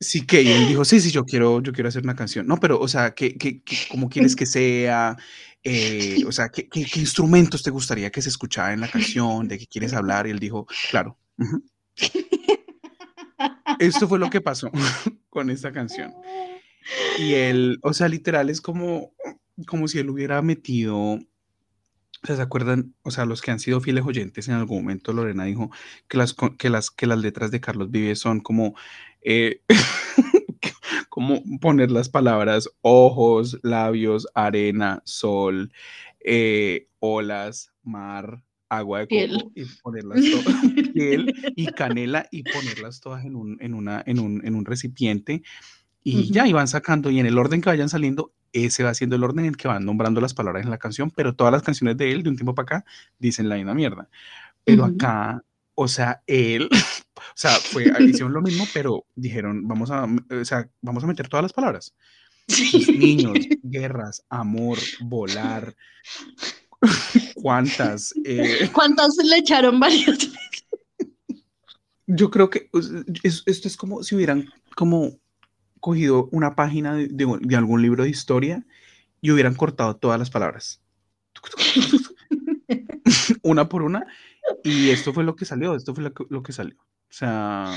Sí, que, y él dijo, sí, sí, yo quiero, yo quiero hacer una canción. No, pero, o sea, ¿qué, qué, qué- cómo quieres que sea? Eh, o sea, ¿qué, qué, qué instrumentos te gustaría que se escuchara en la canción? ¿De qué quieres hablar? Y él dijo, claro. ujú". Esto fue lo que pasó con esta canción. Y él, o sea, literal es como, como si él hubiera metido, ¿se acuerdan? O sea, los que han sido fieles oyentes en algún momento, Lorena dijo que las, que las, que las letras de Carlos Vives son como, eh, como poner las palabras ojos, labios, arena, sol, eh, olas, mar, agua de coco y ponerlas todas, piel y canela y ponerlas todas en un, en una, en un, en un recipiente y ya iban sacando y en el orden que vayan saliendo, ese va siendo el orden en el que van nombrando las palabras en la canción, pero todas las canciones de él de un tiempo para acá dicen la misma mierda. Pero Ujú. acá, o sea, él, o sea, fue, hicieron lo mismo, pero dijeron, vamos a, o sea, vamos a meter todas las palabras. Entonces, niños, guerras, amor, volar, cuántas, eh, ¿Cuántas le echaron varias veces? Yo creo que esto es como si hubieran como cogido una página de, algún libro de historia y hubieran cortado todas las palabras. una por una. Y esto fue lo que salió, esto fue lo que, salió. O sea,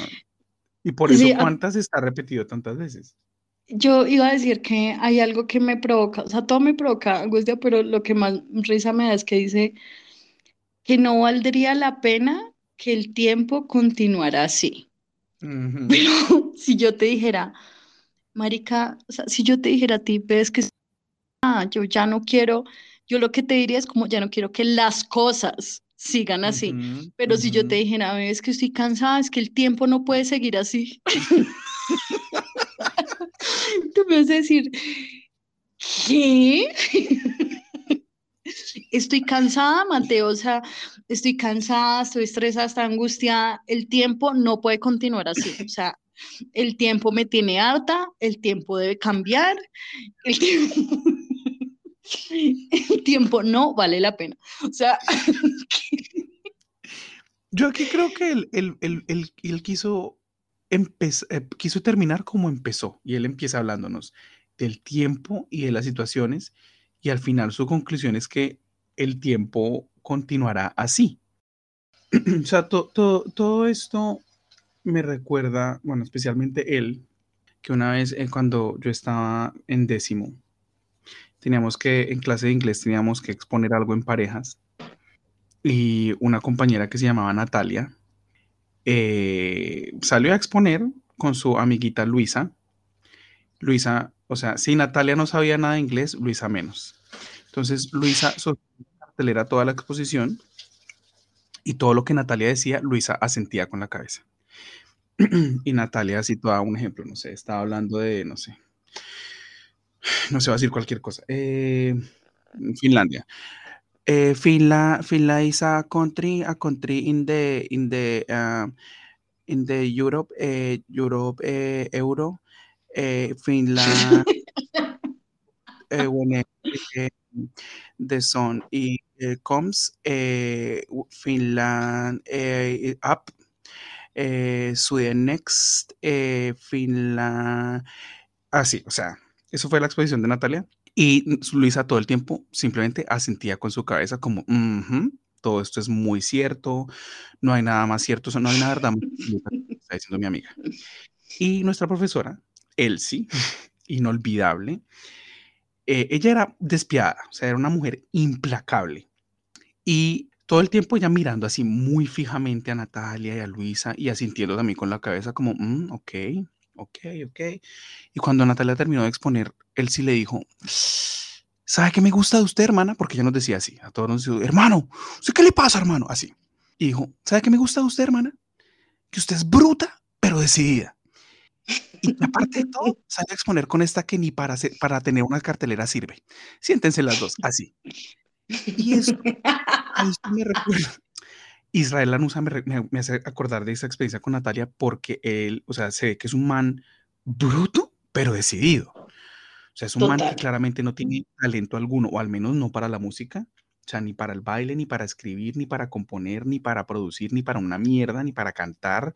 y por eso cuántas está repetido tantas veces. Yo iba a decir que hay algo que me provoca, o sea, todo me provoca angustia, pero lo que más risa me da es que dice que no valdría la pena que el tiempo continuara así. Pero si yo te dijera, Marica, o sea, si yo te dijera a ti, ves que ah, yo ya no quiero, yo lo que te diría es como ya no quiero que las cosas sigan así. Pero si yo te dijera, ves que estoy cansada, es que el tiempo no puede seguir así. Tú me vas a decir, ¿qué? estoy cansada, Mateo, o sea, estoy cansada, estoy estresada, estoy angustiada, el tiempo no puede continuar así, o sea, el tiempo me tiene harta, el tiempo debe cambiar, el tiempo, no vale la pena. O sea... Yo aquí creo que él, quiso, eh, quiso terminar como empezó y él empieza hablándonos del tiempo y de las situaciones y al final su conclusión es que el tiempo continuará así. o sea, todo esto me recuerda, bueno, especialmente él, que una vez eh, cuando yo estaba en décimo, teníamos que, en clase de inglés, teníamos que exponer algo en parejas y una compañera que se llamaba Natalia eh, salió a exponer con su amiguita Luisa. Luisa, o sea, si Natalia no sabía nada de inglés, Luisa menos. Entonces, Luisa cartelera toda la exposición y todo lo que Natalia decía, Luisa asentía con la cabeza. y Natalia situaba un ejemplo, no sé, estaba hablando de, no sé, no se va a decir cualquier cosa. Eh, Finlandia. Eh, Finland, is a country, a country in the in the uh, in the Europe, eh, Europe eh, euro. Finland when the sun comes, Finland up eh, Sweden Next, eh, Finland. Así, o sea, eso fue la exposición de Natalia. Y Luisa todo el tiempo simplemente asentía con su cabeza como, todo esto es muy cierto, no hay nada más cierto, no hay nada verdad, está diciendo mi amiga. Y nuestra profesora, Elsie, inolvidable, eh, ella era despiadada, o sea, era una mujer implacable. Y todo el tiempo ya mirando así muy fijamente a Natalia y a Luisa y asintiendo también con la cabeza como, mm, ok, ok, ok. Y cuando Natalia terminó de exponer, él sí le dijo, ¿sabe qué me gusta de usted, hermana? Porque ella nos decía así, a todos nos decía, hermano, qué le pasa, hermano? Así. Y dijo, ¿sabe qué me gusta de usted, hermana? Que usted es bruta, pero decidida. Y aparte de todo, sale a exponer con esta que ni para, para tener una cartelera sirve. Siéntense las dos, así. Y eso, me recuerda. Israel Lanusa me, hace acordar de esa experiencia con Natalia porque él, o sea, se ve que es un man bruto, pero decidido. O sea, es un man que claramente no tiene talento alguno, o al menos no para la música, o sea, ni para el baile, ni para escribir, ni para componer, ni para producir, ni para una mierda, ni para cantar.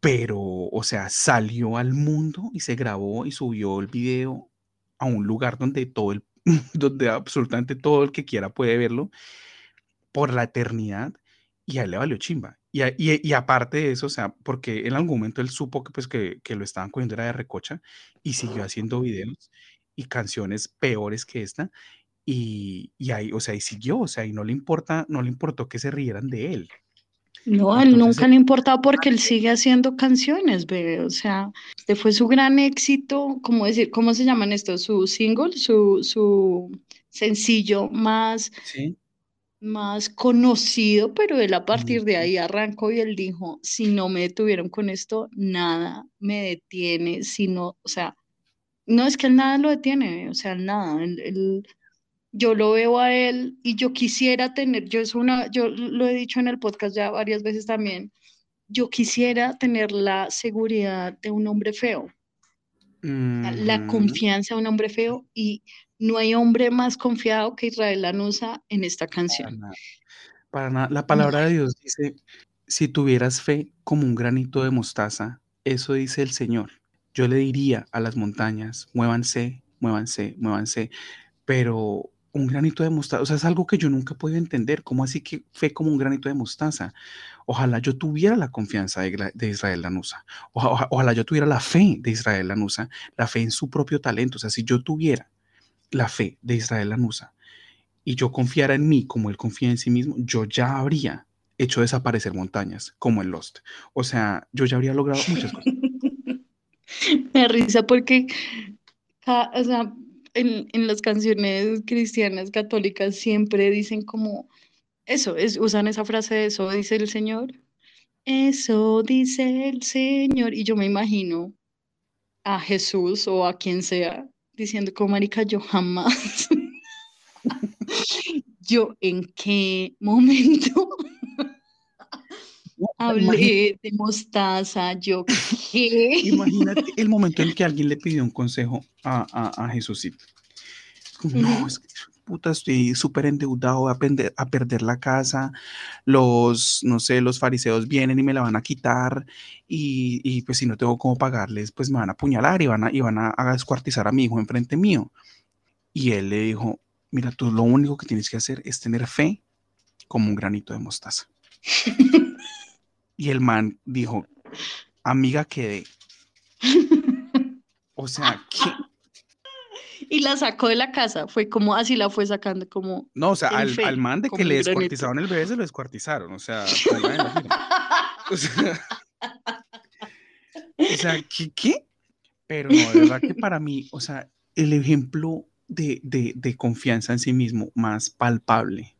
Pero, o sea, salió al mundo y se grabó y subió el video a un lugar donde todo el donde absolutamente todo el que quiera puede verlo por la eternidad y a él le valió chimba. Y, y, aparte de eso, o sea, porque en algún momento él supo que, pues, que, que lo estaban cogiendo era de recocha y siguió haciendo videos y canciones peores que esta. Y, y ahí, o sea, y siguió, o sea, y no le importa, no le importó que se rieran de él. No, a él nunca le importaba porque él sigue haciendo canciones, bebé. O sea, este fue su gran éxito, ¿cómo decir? ¿Cómo se llaman estos? Su single, su, su sencillo más, más conocido, pero él a partir de ahí arrancó y él dijo, si no me detuvieron con esto, nada me detiene, si no, o sea, no es que él nada lo detiene, o sea, nada, él yo lo veo a él y yo quisiera tener, yo es una, yo lo he dicho en el podcast ya varias veces también, yo quisiera tener la seguridad de un hombre feo, la confianza de un hombre feo y no hay hombre más confiado que Israel Lanusa en esta canción. Para nada. La palabra de Dios dice, si tuvieras fe como un granito de mostaza, eso dice el Señor. Yo le diría a las montañas, muévanse, muévanse, muévanse, pero un granito de mostaza, o sea, es algo que yo nunca he podido entender. ¿Cómo así que fe como un granito de mostaza? Ojalá yo tuviera la confianza de, Israel Lanusa. ojalá yo tuviera la fe de Israel Lanusa, la fe en su propio talento. O sea, si yo tuviera la fe de Israel Lanusa y yo confiara en mí como él confía en sí mismo, yo ya habría hecho desaparecer montañas como el Lost. O sea, yo ya habría logrado muchas cosas. Me risa porque, o sea, en, las canciones cristianas católicas siempre dicen como eso, es, usan esa frase de eso dice el Señor. Eso dice el Señor. Y yo me imagino a Jesús o a quien sea diciendo como marica, yo jamás. yo en qué momento hablé de mostaza, yo qué. Imagínate el momento en que alguien le pidió un consejo a, a, a Jesucito. No, es que puta, estoy súper endeudado a, a perder la casa, los, no sé, los fariseos vienen y me la van a quitar y, y pues si no tengo cómo pagarles, pues me van a apuñalar y van a, y van a, a descuartizar a mi hijo enfrente mío. Y él le dijo, mira, tú lo único que tienes que hacer es tener fe como un granito de mostaza. Y el man dijo, amiga, quedé. O sea, ¿qué? Y la sacó de la casa, fue como así la fue sacando, como. No, o sea, al, man de que le descuartizaron el bebé se lo descuartizaron, o sea, o sea, o sea ¿qué, ¿qué? Pero no, de verdad que para mí, o sea, el ejemplo de, de, de confianza en sí mismo más palpable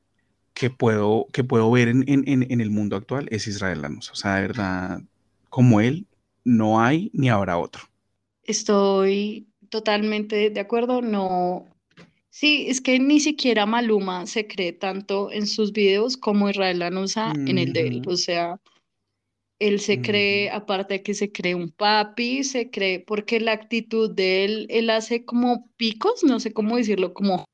que puedo, que puedo ver en, el mundo actual es Israel Lanos. O sea, de verdad, como él, no hay ni habrá otro. Estoy totalmente de acuerdo. No, sí, es que ni siquiera Maluma se cree tanto en sus videos como Israel Lanusa en el de él. O sea, él se cree, aparte de que se cree un papi, se cree, porque la actitud de él, él hace como picos, no sé cómo decirlo, como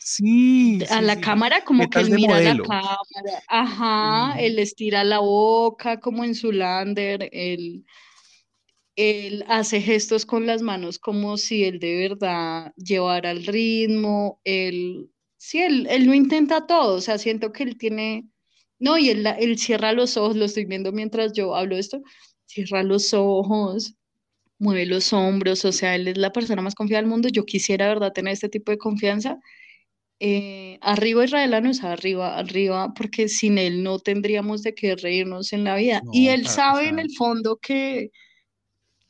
Sí. A la cámara, como que él mira la cámara. Ajá, él estira la boca como en su lander, él, él hace gestos con las manos como si él de verdad llevara el ritmo. Él, sí, él, él lo intenta todo, o sea, siento que él tiene. No, y él, él cierra los ojos, lo estoy viendo mientras yo hablo esto, cierra los ojos, mueve los hombros, o sea, él es la persona más confiada del mundo. Yo quisiera, ¿verdad?, tener este tipo de confianza eh, arriba israelanos, arriba, arriba, porque sin él no tendríamos de qué reírnos en la vida. y él sabe en el fondo que,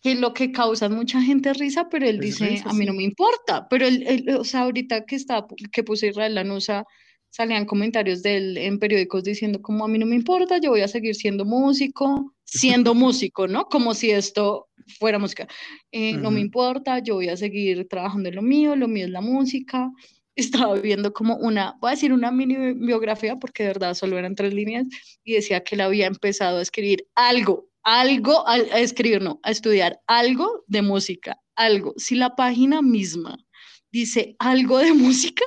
que lo que causa mucha gente risa, pero él dice, a mí no me importa, pero él, o sea, ahorita que está, que puse Israelanusa, salían comentarios de él en periódicos diciendo como a mí no me importa, yo voy a seguir siendo músico, siendo músico, ¿no? Como si esto fuera música. Eh, no me importa, yo voy a seguir trabajando en lo mío, lo mío es la música estaba viendo como una, voy a decir una mini biografía porque de verdad solo eran tres líneas y decía que él había empezado a escribir algo, algo, a, escribir, no, a estudiar algo de música, algo. Si la página misma dice algo de música,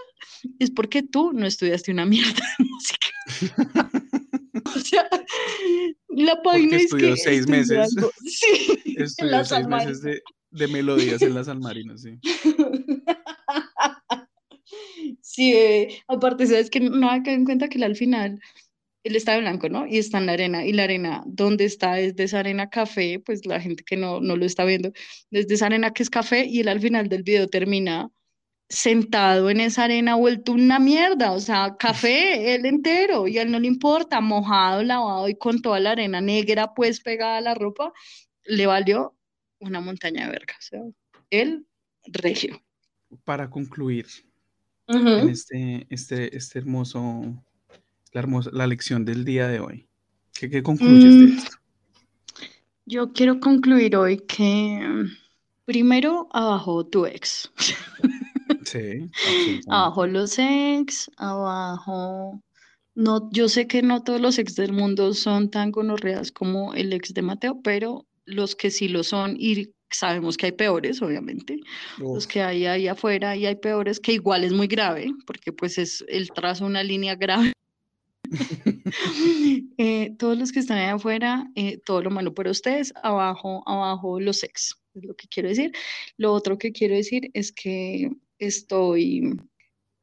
es porque tú no estudiaste una mierda de música. o sea, la página es estudió seis meses. Sí, estudió seis meses de, de melodías en las almarinas, sí. Sí, aparte, sabes que no hay que en cuenta que al final él está de blanco, ¿no? Y está en la arena, y la arena, ¿dónde está? Es de esa arena café, pues la gente que no, no lo está viendo, desde esa arena que es café, y él al final del video termina sentado en esa arena vuelto una mierda, o sea, café, él entero, y a él no le importa, mojado, lavado y con toda la arena negra pues pegada a la ropa, le valió una montaña de verga, o sea, él regio. Para concluir, en este, este, este hermoso, la, hermosa, la lección del día de hoy? ¿Qué, qué concluyes de mm, esto? Yo quiero concluir hoy que primero abajo tu ex. Sí. abajo los ex, abajo. No, yo sé que no todos los ex del mundo son tan gonorreas como el ex de Mateo, pero los que sí lo son y sabemos que hay peores, obviamente, los que hay ahí afuera y hay peores, que igual es muy grave, porque pues es el trazo una línea grave. Eh, todos los que están allá afuera, eh, todo lo malo para ustedes, abajo, abajo los ex, es lo que quiero decir. Lo otro que quiero decir es que estoy,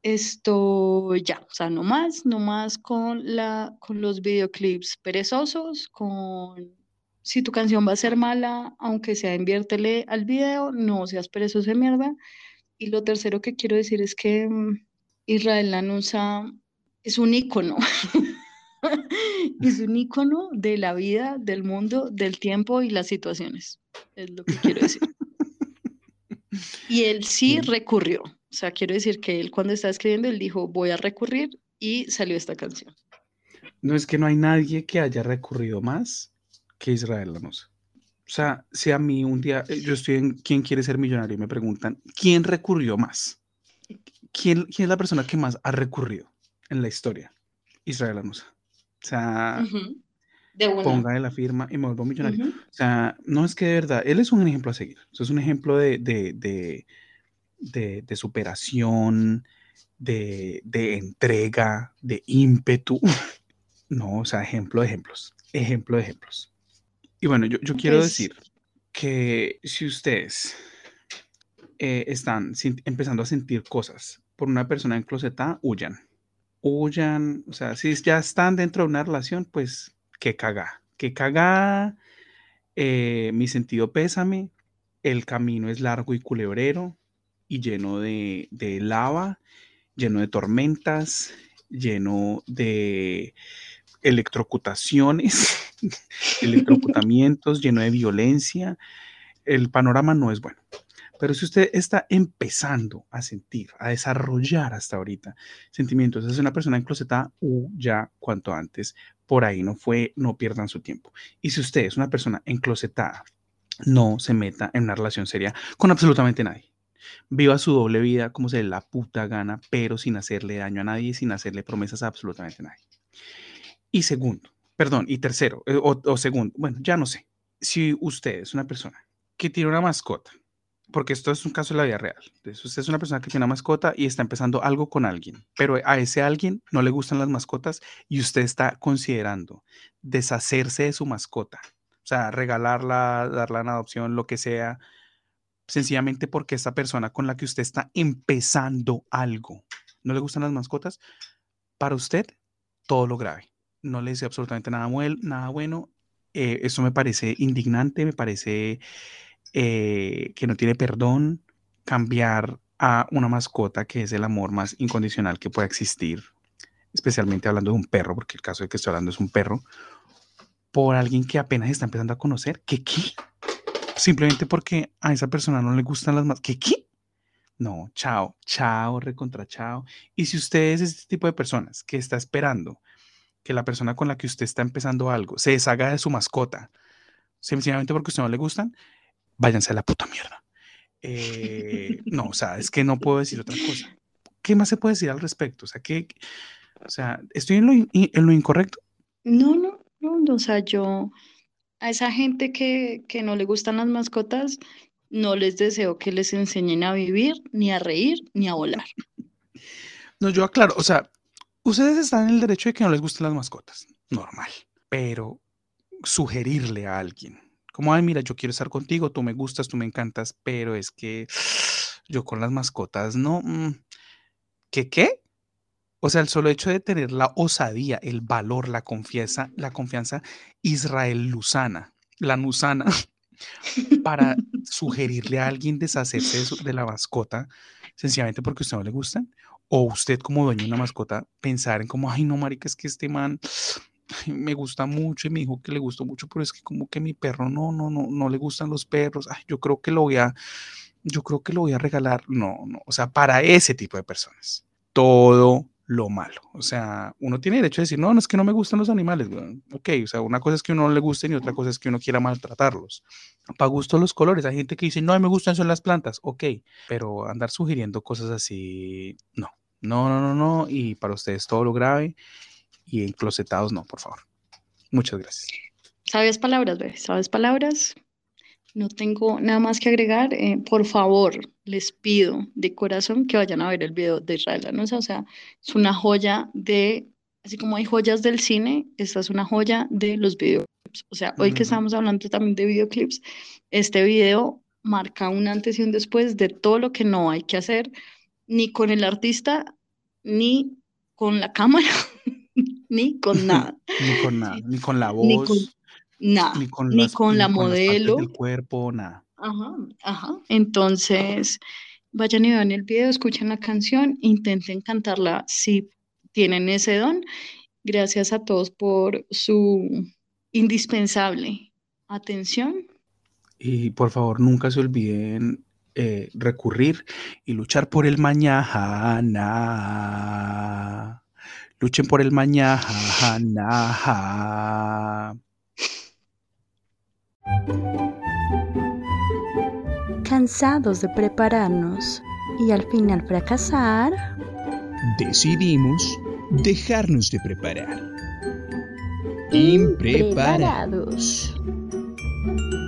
estoy ya, o sea, no más, no más con, la, con los videoclips perezosos, con si tu canción va a ser mala, aunque sea inviértele al video, no seas perezoso de mierda. Y lo tercero que quiero decir es que mm, Israel Lanusa es un ícono. es un ícono de la vida, del mundo, del tiempo y las situaciones. Es lo que quiero decir. Y él sí recurrió. O sea, quiero decir que él cuando estaba escribiendo, él dijo, voy a recurrir y salió esta canción. No es que no hay nadie que haya recurrido más que Israel Lanosa. O sea, si a mí un día, eh, yo estoy en ¿Quién quiere ser millonario? y me preguntan, ¿quién recurrió más? ¿Quién, quién es la persona que más ha recurrido en la historia? Israel Lanosa. O sea, ponga de la firma y me vuelvo millonario. O sea, no es que de verdad, él es un ejemplo a seguir. Eso es un ejemplo de, de, de, de, de superación, de, entrega, de ímpetu. No, o sea, ejemplo de ejemplos. Ejemplo de ejemplos. Y bueno, yo, yo quiero pues decir que si ustedes eh, están empezando a sentir cosas por una persona enclosetada, huyan huyan, o sea, si ya están dentro de una relación, pues que caga, que caga, eh, mi sentido pésame, el camino es largo y culebrero y lleno de, de lava, lleno de tormentas, lleno de electrocutaciones, electrocutamientos, lleno de violencia. El panorama no es bueno. Pero si usted está empezando a sentir, a desarrollar hasta ahorita sentimientos, es una persona enclosetada, u ya cuanto antes, por ahí no fue, no pierdan su tiempo. Y si usted es una persona enclosetada, no se meta en una relación seria con absolutamente nadie. Viva su doble vida como se la puta gana, pero sin hacerle daño a nadie, sin hacerle promesas a absolutamente nadie. Y segundo, perdón, y tercero, eh, o, o segundo, bueno, ya no sé. Si usted es una persona que tiene una mascota, porque esto es un caso de la vida real. Entonces, usted es una persona que tiene una mascota y está empezando algo con alguien, pero a ese alguien no le gustan las mascotas y usted está considerando deshacerse de su mascota, o sea, regalarla, darla en adopción, lo que sea, sencillamente porque esta persona con la que usted está empezando algo no le gustan las mascotas, para usted todo lo grave. No le dice absolutamente nada, nada bueno. Eh, eso me parece indignante, me parece eh, que no tiene perdón, cambiar a una mascota que es el amor más incondicional que pueda existir, especialmente hablando de un perro, porque el caso de que estoy hablando es un perro, por alguien que apenas está empezando a conocer, ¿qué qué? Simplemente porque a esa persona no le gustan las más, ¿qué qué? No, chao, chao, recontra chao. Y si usted es este tipo de personas que está esperando que la persona con la que usted está empezando algo se deshaga de su mascota, sencillamente porque a usted no le gustan, váyanse a la puta mierda. Eh, no, o sea, es que no puedo decir otra cosa. ¿Qué más se puede decir al respecto? O sea, que, o sea, ¿estoy en lo, en lo incorrecto? No, no, no, o sea, yo a esa gente que, que no le gustan las mascotas, no les deseo que les enseñen a vivir, ni a reír, ni a volar. No, yo aclaro, o sea, ustedes están en el derecho de que no les gusten las mascotas, normal, pero sugerirle a alguien como, ay, mira, yo quiero estar contigo, tú me gustas, tú me encantas, pero es que yo con las mascotas no. Mm, ¿Qué qué? O sea, el solo hecho de tener la osadía, el valor, la confianza, la confianza Israel Luzana, la Nusana, para sugerirle a alguien deshacerse de, de, la mascota, sencillamente porque a usted no le gustan, o usted como dueño de una mascota pensar en como, ay no, marica, es que este man me gusta mucho y me dijo que le gustó mucho, pero es que como que mi perro no, no, no, no le gustan los perros. Yo creo que lo voy a, yo creo que lo voy a regalar. No, no, o sea, para ese tipo de personas, todo lo malo. O sea, uno tiene derecho a decir, no, no es que no me gustan los animales. ok, o sea, una cosa es que uno no le gusten y otra cosa es que uno quiera maltratarlos. Para gusto los colores, hay gente que dice, no, me gustan son las plantas. Ok, pero andar sugiriendo cosas así, no. No, no, no, no. Y para ustedes todo lo grave y enclosetados no, por favor. Muchas gracias. ¿Sabes palabras, bebé? ¿Sabes palabras? No tengo nada más que agregar. Eh, por favor, les pido de corazón que vayan a ver el video de Israel. O sea, es una joya de Así como hay joyas del cine, esta es una joya de los videoclips. O sea, hoy que estamos hablando también de videoclips, este video marca un antes y un después de todo lo que no hay que hacer, ni con el artista, ni con la cámara, ni con nada. ni con nada, ni con la voz. Ni con, nada, ni con, la modelo. Con cuerpo, nada. Ajá, ajá. Entonces, vayan y vean el video, escuchen la canción, intenten cantarla si tienen ese don. Gracias a todos por su indispensable atención. Y por favor, nunca se olviden eh, recurrir y luchar por el mañana. Luchen por el mañana. Cansados de prepararnos y al final fracasar, decidimos dejarnos de preparar. Impreparados. Impreparados.